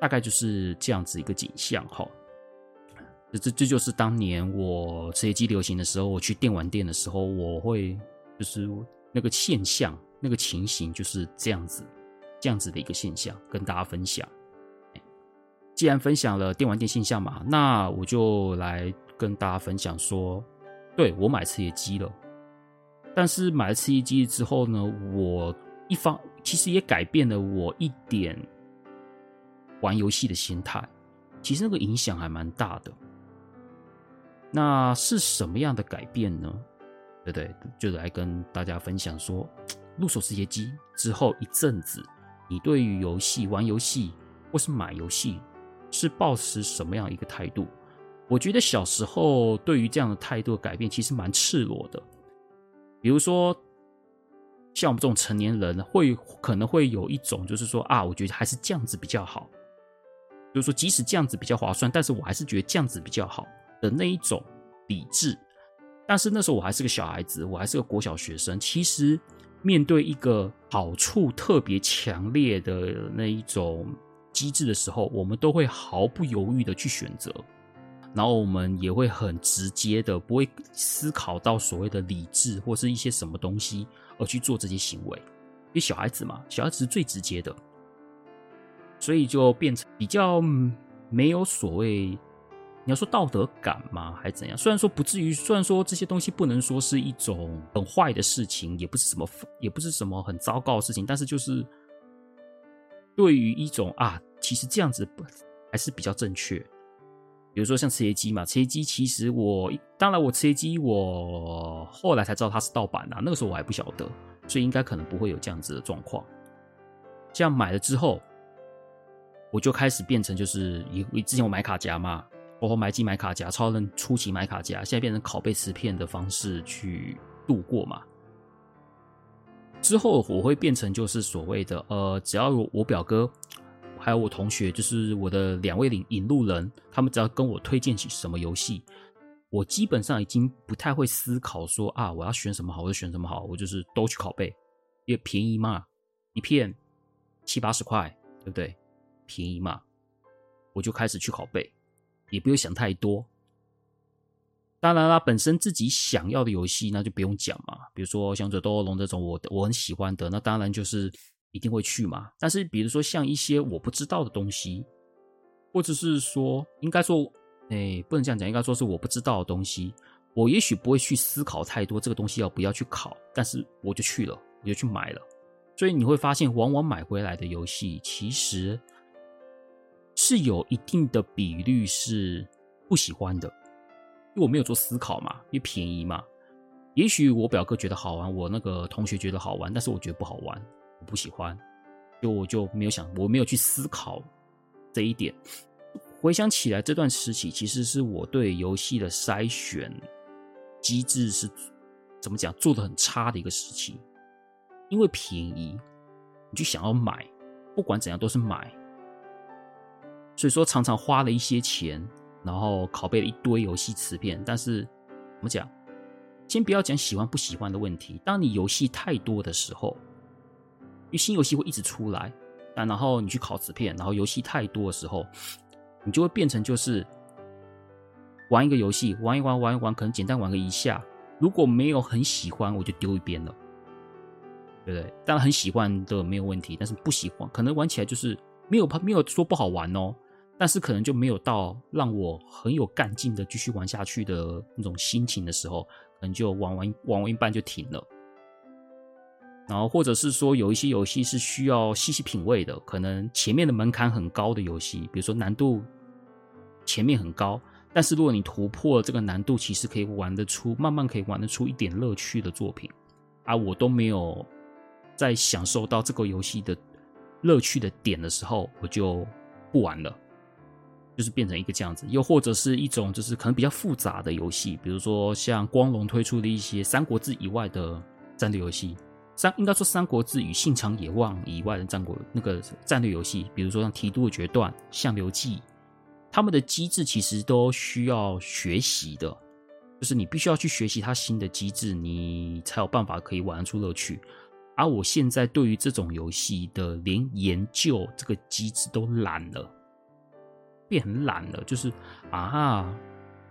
大概就是这样子一个景象哈。这这这就是当年我磁碟机流行的时候，我去电玩店的时候，我会。就是那个现象，那个情形就是这样子，这样子的一个现象，跟大家分享。既然分享了电玩店现象嘛，那我就来跟大家分享说，对，我买磁碟机了，但是买了吃鸡之后呢，我一方其实也改变了我一点玩游戏的心态，其实那个影响还蛮大的。那是什么样的改变呢？对对，就来跟大家分享说，入手磁碟机之后一阵子，你对于游戏、玩游戏或是买游戏是抱持什么样一个态度？我觉得小时候对于这样的态度的改变其实蛮赤裸的。比如说，像我们这种成年人，会可能会有一种就是说啊，我觉得还是这样子比较好。就是说，即使这样子比较划算，但是我还是觉得这样子比较好的那一种理智。但是那时候我还是个小孩子，我还是个国小学生。其实面对一个好处特别强烈的那一种机制的时候，我们都会毫不犹豫的去选择，然后我们也会很直接的，不会思考到所谓的理智或是一些什么东西而去做这些行为。因为小孩子嘛，小孩子是最直接的，所以就变成比较没有所谓。你要说道德感吗？还是怎样？虽然说不至于，虽然说这些东西不能说是一种很坏的事情，也不是什么，也不是什么很糟糕的事情，但是就是对于一种啊，其实这样子还是比较正确。比如说像吃鸡嘛，吃鸡其实我当然我吃鸡，我后来才知道它是盗版啊，那个时候我还不晓得，所以应该可能不会有这样子的状况。这样买了之后，我就开始变成就是以之前我买卡夹嘛。包括买机买卡夹，超人初期买卡夹，现在变成拷贝磁片的方式去度过嘛。之后我会变成就是所谓的呃，只要有我表哥还有我同学，就是我的两位领引路人，他们只要跟我推荐起什么游戏，我基本上已经不太会思考说啊，我要选什么好，我就选什么好，我就是都去拷贝，因为便宜嘛，一片七八十块，对不对？便宜嘛，我就开始去拷贝。也不用想太多。当然啦，本身自己想要的游戏，那就不用讲嘛。比如说《像《勇者斗恶龙》这种我我很喜欢的，那当然就是一定会去嘛。但是比如说像一些我不知道的东西，或者是说应该说，哎，不能这样讲，应该说是我不知道的东西，我也许不会去思考太多这个东西要不要去考，但是我就去了，我就去买了。所以你会发现，往往买回来的游戏其实。是有一定的比率是不喜欢的，因为我没有做思考嘛，因为便宜嘛。也许我表哥觉得好玩，我那个同学觉得好玩，但是我觉得不好玩，我不喜欢，就我就没有想，我没有去思考这一点。回想起来，这段时期其实是我对游戏的筛选机制是怎么讲做的很差的一个时期，因为便宜，你就想要买，不管怎样都是买。所以说，常常花了一些钱，然后拷贝了一堆游戏磁片。但是，怎么讲？先不要讲喜欢不喜欢的问题。当你游戏太多的时候，因为新游戏会一直出来，但然后你去拷磁片，然后游戏太多的时候，你就会变成就是玩一个游戏，玩一玩，玩一玩，可能简单玩个一下。如果没有很喜欢，我就丢一边了，对不对？当然很喜欢的没有问题，但是不喜欢，可能玩起来就是没有没有说不好玩哦。但是可能就没有到让我很有干劲的继续玩下去的那种心情的时候，可能就玩完玩完一半就停了。然后或者是说有一些游戏是需要细细品味的，可能前面的门槛很高的游戏，比如说难度前面很高，但是如果你突破这个难度，其实可以玩得出，慢慢可以玩得出一点乐趣的作品，啊，我都没有在享受到这个游戏的乐趣的点的时候，我就不玩了。就是变成一个这样子，又或者是一种就是可能比较复杂的游戏，比如说像光荣推出的一些《三国志》以外的战略游戏，三应该说《三国志》与《信长野望》以外的战国那个战略游戏，比如说像《提督的决断》《相流记》，他们的机制其实都需要学习的，就是你必须要去学习它新的机制，你才有办法可以玩出乐趣。而我现在对于这种游戏的连研究这个机制都懒了。变很懒了，就是啊，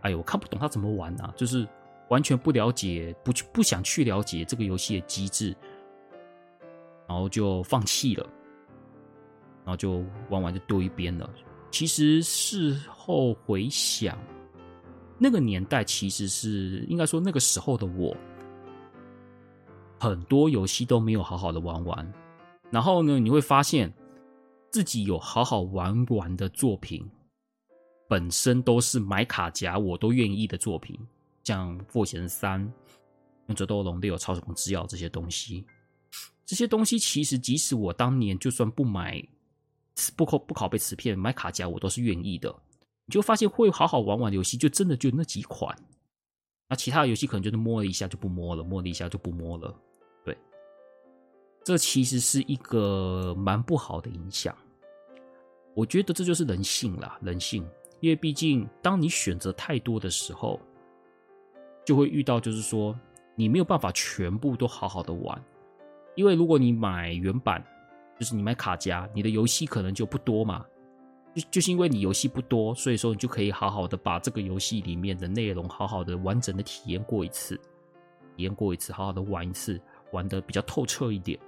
哎呦，我看不懂他怎么玩啊，就是完全不了解，不去不想去了解这个游戏的机制，然后就放弃了，然后就玩完就丢一边了。其实事后回想，那个年代其实是应该说那个时候的我，很多游戏都没有好好的玩完。然后呢，你会发现自己有好好玩完的作品。本身都是买卡夹我都愿意的作品，像《复活三》《勇者斗龙》都有超时空之钥这些东西。这些东西其实即使我当年就算不买不考不拷贝磁片，买卡夹我都是愿意的。你就发现会好好玩玩的游戏，就真的就那几款。那其他的游戏可能就是摸了一下就不摸了，摸了一下就不摸了。对，这其实是一个蛮不好的影响。我觉得这就是人性啦，人性。因为毕竟，当你选择太多的时候，就会遇到，就是说，你没有办法全部都好好的玩。因为如果你买原版，就是你买卡夹，你的游戏可能就不多嘛。就就是因为你游戏不多，所以说你就可以好好的把这个游戏里面的内容好好的完整的体验过一次，体验过一次，好好的玩一次，玩的比较透彻一点。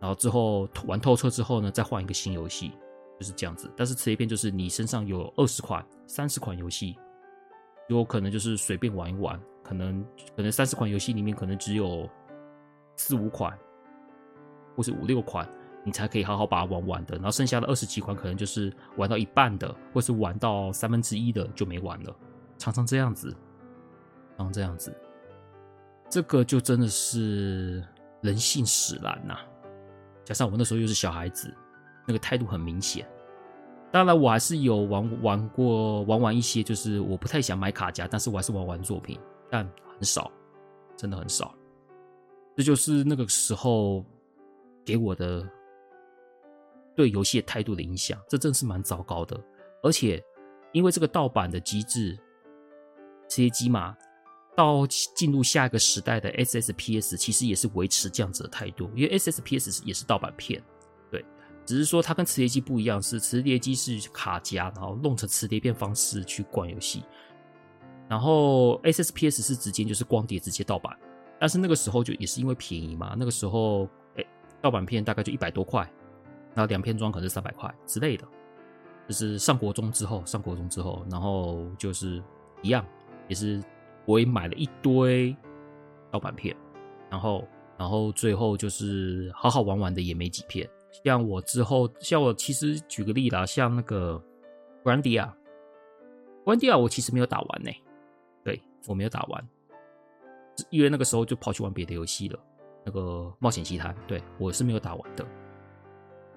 然后之后玩透彻之后呢，再换一个新游戏，就是这样子。但是磁碟片就是你身上有二十款、三十款游戏，有可能就是随便玩一玩，可能可能三十款游戏里面可能只有四五款，或是五六款。你才可以好好把它玩完的，然后剩下的二十几款可能就是玩到一半的，或是玩到三分之一的就没玩了，常常这样子，常常这样子，这个就真的是人性使然呐。加上我那时候又是小孩子，那个态度很明显。当然，我还是有玩玩过玩玩一些，就是我不太想买卡夹，但是我还是玩玩作品，但很少，真的很少。这就是那个时候给我的。对游戏态度的影响，这真是蛮糟糕的。而且，因为这个盗版的机制，这些机嘛，到进入下一个时代的 SSPS，其实也是维持这样子的态度。因为 SSPS 也是盗版片，只是说它跟磁碟机不一样，是磁碟机是卡夹，然后弄成磁碟片方式去灌游戏，然后 SSPS 是直接就是光碟直接盗版。但是那个时候就也是因为便宜嘛，那个时候哎，盗版片大概就一百多块。然后两片装可能是三百块之类的，就是上国中之后，上国中之后，然后就是一样，也是我也买了一堆盗版片，然后然后最后就是好好玩玩的也没几片。像我之后，像我其实举个例啦，像那个 Grandia，Grandia 我其实没有打完呢，对，我没有打完，因为那个时候就跑去玩别的游戏了，那个冒险奇谭，对，我是没有打完的。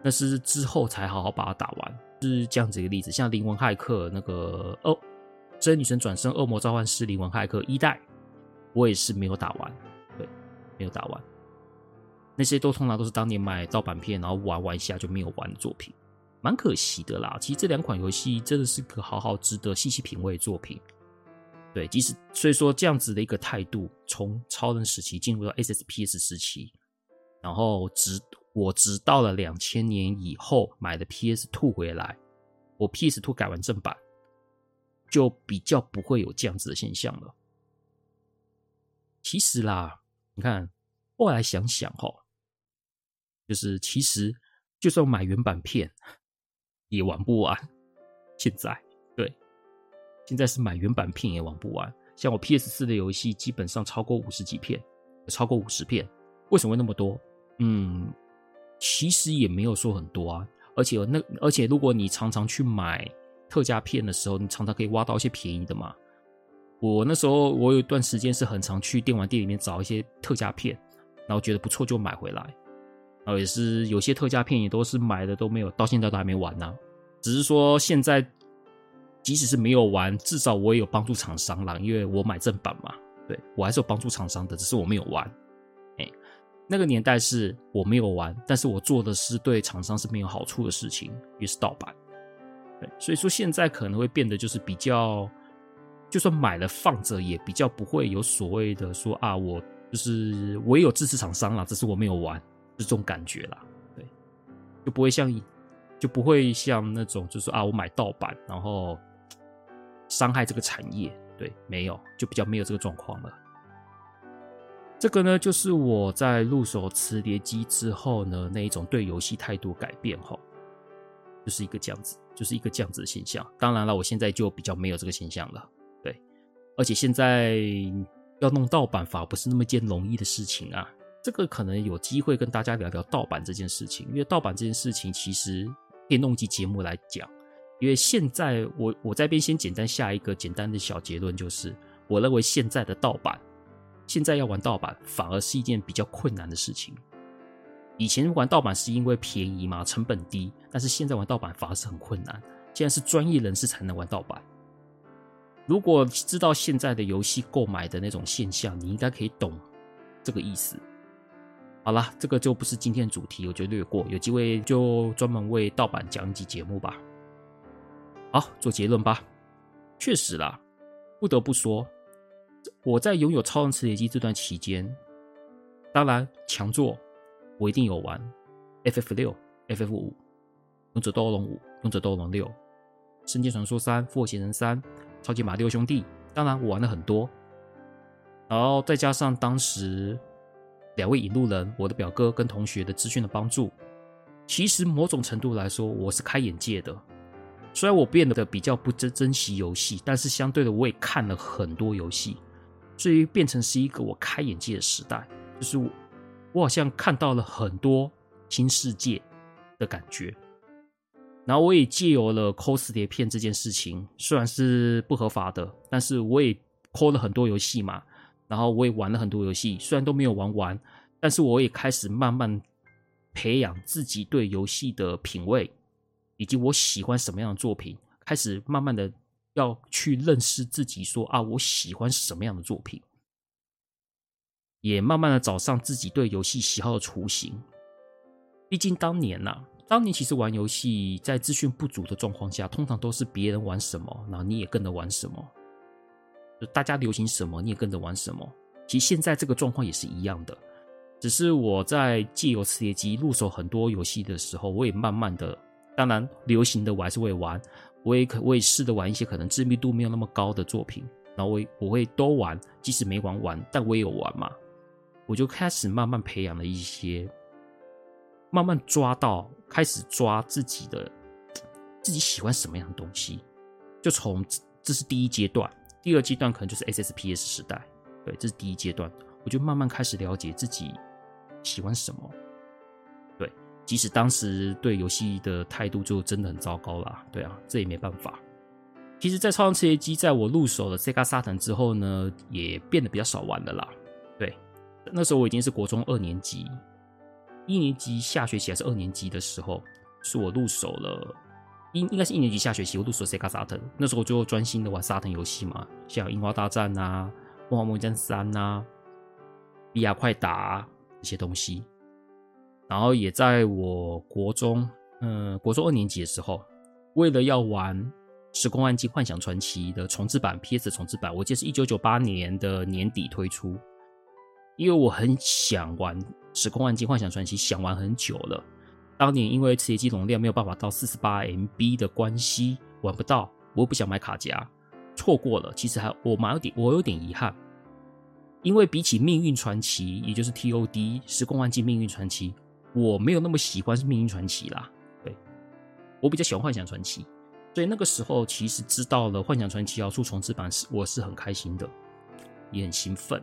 那是之后才好好把它打完，是这样子一个例子。像灵魂骇客那个哦，真女神转生恶魔召唤师灵魂骇客一代，我也是没有打完，对，没有打完。那些都通常都是当年买盗版片，然后玩玩一下就没有玩的作品，蛮可惜的啦。其实这两款游戏真的是个好好值得细细品味的作品。对，即使所以说这样子的一个态度，从超人时期进入到 SSPS 时期，然后直。我直到了两千年以后买的 PS Two 回来，我 PS Two 改完正版，就比较不会有这样子的现象了。其实啦，你看后来想想齁，就是其实就算买原版片也玩不完。现在对，现在是买原版片也玩不完。像我 PS 四的游戏基本上超过五十几片，超过五十片，为什么会那么多？嗯。其实也没有说很多啊，而且那而且如果你常常去买特价片的时候，你常常可以挖到一些便宜的嘛。我那时候我有一段时间是很常去电玩店里面找一些特价片，然后觉得不错就买回来。然后也是有些特价片也都是买的都没有，到现在都还没玩呢、只是说现在即使是没有玩，至少我也有帮助厂商啦，因为我买正版嘛，对，我还是有帮助厂商的，只是我没有玩。哎那个年代是我没有玩，但是我做的是对厂商是没有好处的事情，也是盗版。对，所以说现在可能会变得就是比较，就算买了放着，也比较不会有所谓的说啊，我就是我也有支持厂商啦，只是我没有玩，这种感觉啦。对，就不会像，就不会像那种就是啊，我买盗版，然后伤害这个产业。对，没有，就比较没有这个状况了。这个呢，就是我在入手磁碟机之后呢，那一种对游戏态度改变后，就是一个这样子，就是一个这样子的现象。当然了，我现在就比较没有这个现象了，对。而且现在要弄盗版法不是那么件容易的事情啊。这个可能有机会跟大家聊聊盗版这件事情，因为盗版这件事情其实可以弄集节目来讲。因为现在我我在边先简单下一个简单的小结论，就是我认为现在的盗版。现在要玩盗版反而是一件比较困难的事情。以前玩盗版是因为便宜嘛，成本低，但是现在玩盗版反而是很困难。现在是专业人士才能玩盗版。如果知道现在的游戏购买的那种现象，你应该可以懂这个意思。好了，这个就不是今天主题，我就略过。有机会就专门为盗版讲一集节目吧。好，做结论吧。确实啦，不得不说。我在拥有超人磁铁机这段期间，当然强作，我一定有玩 FF 六、FF 五、勇者斗恶龙五、勇者斗恶龙六、圣剑传说三、复活邪神三、超级马里奥兄弟。当然，我玩了很多。然后再加上当时两位引路人，我的表哥跟同学的资讯的帮助，其实某种程度来说，我是开眼界的。虽然我变得比较不珍珍惜游戏，但是相对的，我也看了很多游戏，所以变成是一个我开眼界的时代。就是我，我好像看到了很多新世界的感觉。然后我也借由了抠磁碟片这件事情，虽然是不合法的，但是我也抠了很多游戏嘛。然后我也玩了很多游戏，虽然都没有玩完，但是我也开始慢慢培养自己对游戏的品味，以及我喜欢什么样的作品，开始慢慢的要去认识自己说，啊，我喜欢什么样的作品，也慢慢的找上自己对游戏喜好的雏形。毕竟当年呐、啊，当年其实玩游戏在资讯不足的状况下，通常都是别人玩什么，然后你也跟着玩什么。就大家流行什么，你也跟着玩什么。其实现在这个状况也是一样的，只是我在借由磁碟机入手很多游戏的时候，我也慢慢的，当然流行的我还是会玩，我也可我也试着玩一些可能知名度没有那么高的作品，然后我我会都玩，即使没玩完，但我也有玩嘛。我就开始慢慢培养了一些，慢慢抓到，开始抓自己的自己喜欢什么样的东西，就从这是第一阶段。第二阶段可能就是 SSPS 时代，对，这是第一阶段，我就慢慢开始了解自己喜欢什么，对，即使当时对游戏的态度就真的很糟糕啦，对啊，这也没办法。其实，在超人磁碟机在我入手了 Sega Saturn 之后呢，也变得比较少玩了啦，对，那时候我已经是国中二年级，一年级下学期还是二年级的时候，是我入手了。应应该是一年级下学期，我入手 Sega Saturn，那时候就专心的玩沙城游戏嘛，像《樱花大战》啊，《梦幻梦战三》啊，《比亚快打》啊这些东西。然后也在我国中，嗯，国中二年级的时候，为了要玩《时空暗境幻想传奇》的重制版，PS 重制版，我记得是一九九八年的年底推出，因为我很想玩《时空暗境幻想传奇》，想玩很久了。当年因为磁碟机容量没有办法到四十八 MB 的关系，玩不到，我又不想买卡夹，错过了。其实还我蛮有点，我有点遗憾，因为比起命运传奇，也就是 TOD 时空幻境命运传奇，我没有那么喜欢是命运传奇啦。对，我比较喜欢幻想传奇，所以那个时候其实知道了幻想传奇要出重制版，是我是很开心的，也很兴奋，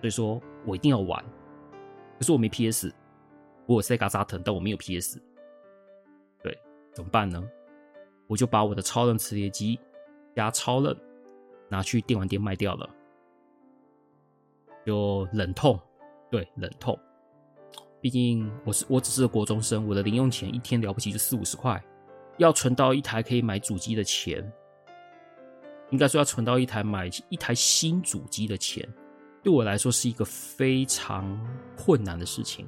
所以说我一定要玩。可是我没 PS。我有 Sega Saturn，但我没有 PS。对，怎么办呢？我就把我的超任磁碟机加超任拿去电玩店卖掉了，就忍痛，对，忍痛。毕竟我是我只是个国中生，我的零用钱一天了不起就四五十块，要存到一台可以买主机的钱，应该说要存到一台买一台新主机的钱，对我来说是一个非常困难的事情。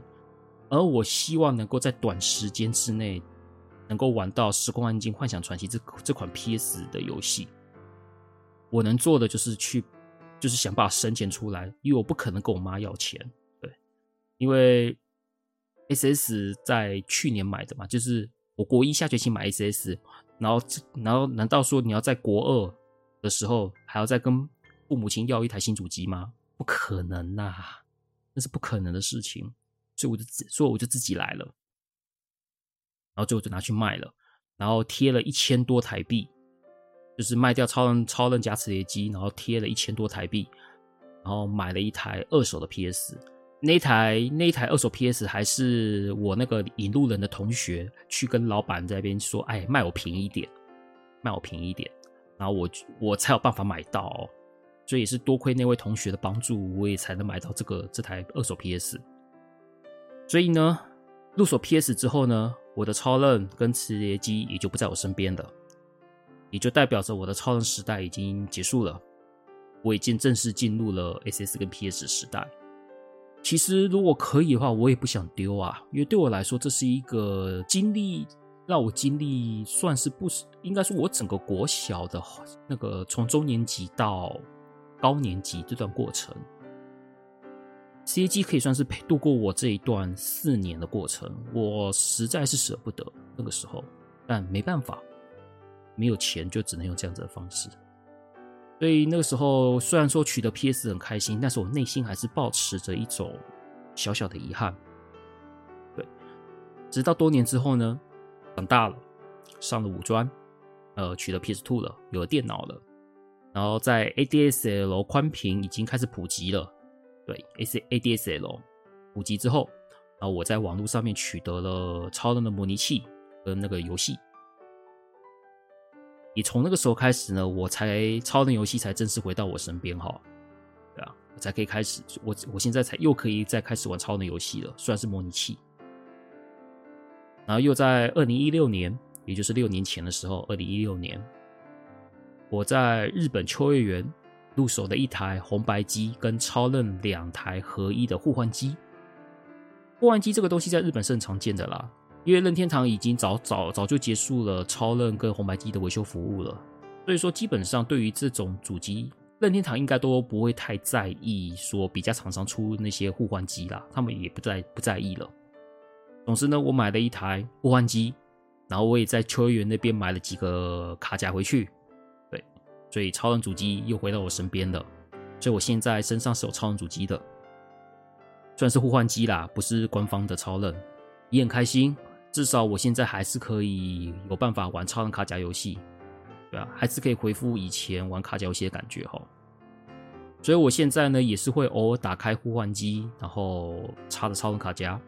而我希望能够在短时间之内，能够玩到《时空暗境幻想传奇》这这款 PS 的游戏。我能做的就是去，就是想办法生钱出来，因为我不可能跟我妈要钱。对，因为 SS 在去年买的嘛，就是我国一下学期买 SS，然后然后难道说你要在国二的时候还要再跟父母亲要一台新主机吗？不可能呐，那是不可能的事情。所以我就自，所以我就自己来了，然后最后就拿去卖了，然后贴了一千多台币，就是卖掉超任超任加磁碟机，然后贴了一千多台币，然后买了一台二手的 PS。那台那台二手 PS 还是我那个引路人的同学去跟老板在那边说：“哎，卖我便宜一点，卖我便宜一点。”然后我我才有办法买到哦，所以也是多亏那位同学的帮助，我也才能买到这个这台二手 PS。所以呢，入手 PS 之后呢，我的超任跟磁碟机也就不在我身边了，也就代表着我的超任时代已经结束了，我已经正式进入了 SS 跟 PS 时代。其实如果可以的话，我也不想丢啊，因为对我来说，这是一个经历，让我经历算是不，应该说我整个国小的那个从中年级到高年级这段过程。吃鸡可以算是陪度过我这一段四年的过程，我实在是舍不得那个时候，但没办法，没有钱就只能用这样子的方式。所以那个时候虽然说取得 PS 很开心，但是我内心还是抱持着一种小小的遗憾。对，直到多年之后呢，长大了，上了五专，呃，取得 PS Two 了，有了电脑了，然后在 ADSL 宽屏已经开始普及了。对，A C A D S L 普及之后，然后我在网络上面取得了超人的模拟器跟那个游戏，也从那个时候开始呢，我才超人游戏才正式回到我身边哈，对啊，我才可以开始，我我现在才又可以再开始玩超人游戏了，虽然是模拟器，然后又在二零一六年，也就是六年前的时候，二零一六年，我在日本秋叶原。入手的一台红白机跟超任两台合一的互换机，互换机这个东西在日本是很常见的啦，因为任天堂已经早早早就结束了超任跟红白机的维修服务了，所以说基本上对于这种主机，任天堂应该都不会太在意说比较厂商出那些互换机啦，他们也不在不在意了。总之呢，我买了一台互换机，然后我也在秋叶原那边买了几个卡夹回去。所以超人主机又回到我身边了，所以我现在身上是有超人主机的，虽然是互换机啦，不是官方的超人，也很开心。至少我现在还是可以有办法玩超人卡夹游戏，对啊，还是可以恢复以前玩卡夹游戏的感觉哈。所以我现在呢也是会偶尔打开互换机，然后插着超人卡夹，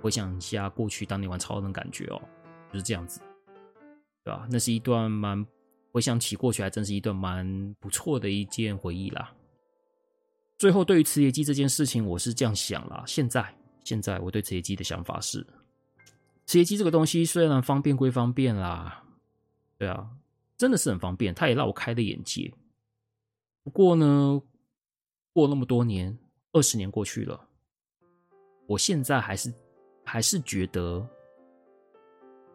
回想一下过去当年玩超人的感觉哦，就是这样子，对吧？那是一段蛮。回想起过去，还真是一段蛮不错的一件回忆啦。最后，对于磁铁机这件事情，我是这样想啦。现在，现在我对磁铁机的想法是，磁铁机这个东西虽然方便归方便啦，对啊，真的是很方便，它也让我开了眼界。不过呢，过那么多年，二十年过去了，我现在还是还是觉得，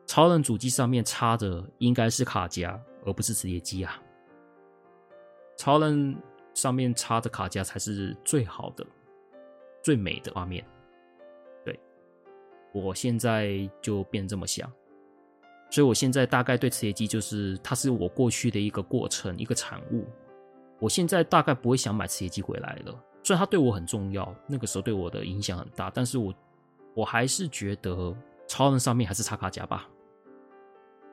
超人主机上面插着应该是卡夹。而不是磁碟机啊！超人上面插的卡夹才是最好的、最美的画面。对，我现在就变这么想，所以我现在大概对磁碟机就是，它是我过去的一个过程、一个产物。我现在大概不会想买磁碟机回来了，虽然它对我很重要，那个时候对我的影响很大，但是我我还是觉得超人上面还是插卡夹吧，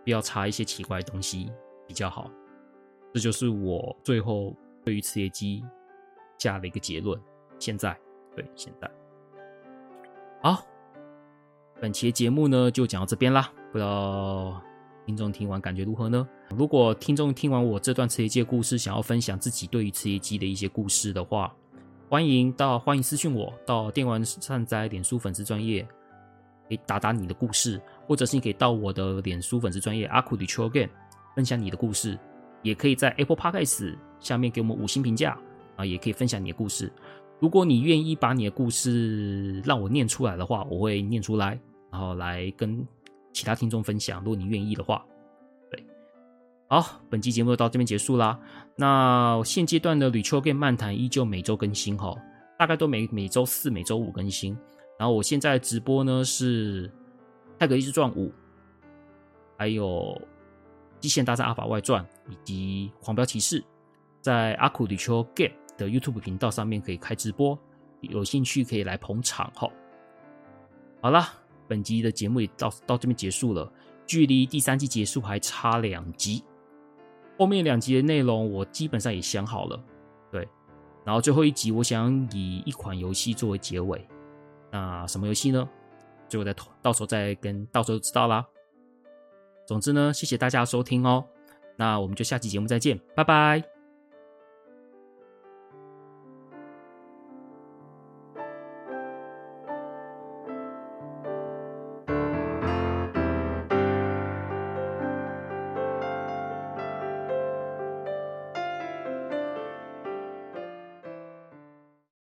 不要插一些奇怪的东西。比较好，这就是我最后对于磁碟机下的一个结论。现在，对，现在，好，本期的节目呢就讲到这边啦。不知道听众听完感觉如何呢？如果听众听完我这段磁碟机的故事，想要分享自己对于磁碟机的一些故事的话，欢迎到欢迎私信我到电玩善哉脸书粉丝专业，可以打打你的故事，或者是你可以到我的脸书粉丝专页阿酷的 Chill Game。分享你的故事，也可以在 Apple Podcast 下面给我们五星评价啊，也可以分享你的故事。如果你愿意把你的故事让我念出来的话，我会念出来，然后来跟其他听众分享。如果你愿意的话，对，好，本期节目就到这边结束啦。那现阶段的《Chill Game 漫谈》依旧每周更新哈，大概都每每周四、每周五更新。然后我现在直播呢是《泰格立志传五》，还有。《极限大战阿法外传》以及《狂飙骑士》在阿酷的 Chill Game 的 YouTube 频道上面可以开直播，有兴趣可以来捧场哈。好啦，本集的节目也到到这边结束了，距离第三季结束还差两集，后面两集的内容我基本上也想好了，对，然后最后一集我想以一款游戏作为结尾，那什么游戏呢？最后再到时候再跟到时候知道啦。总之呢，谢谢大家收听哦，那我们就下期节目再见，拜拜。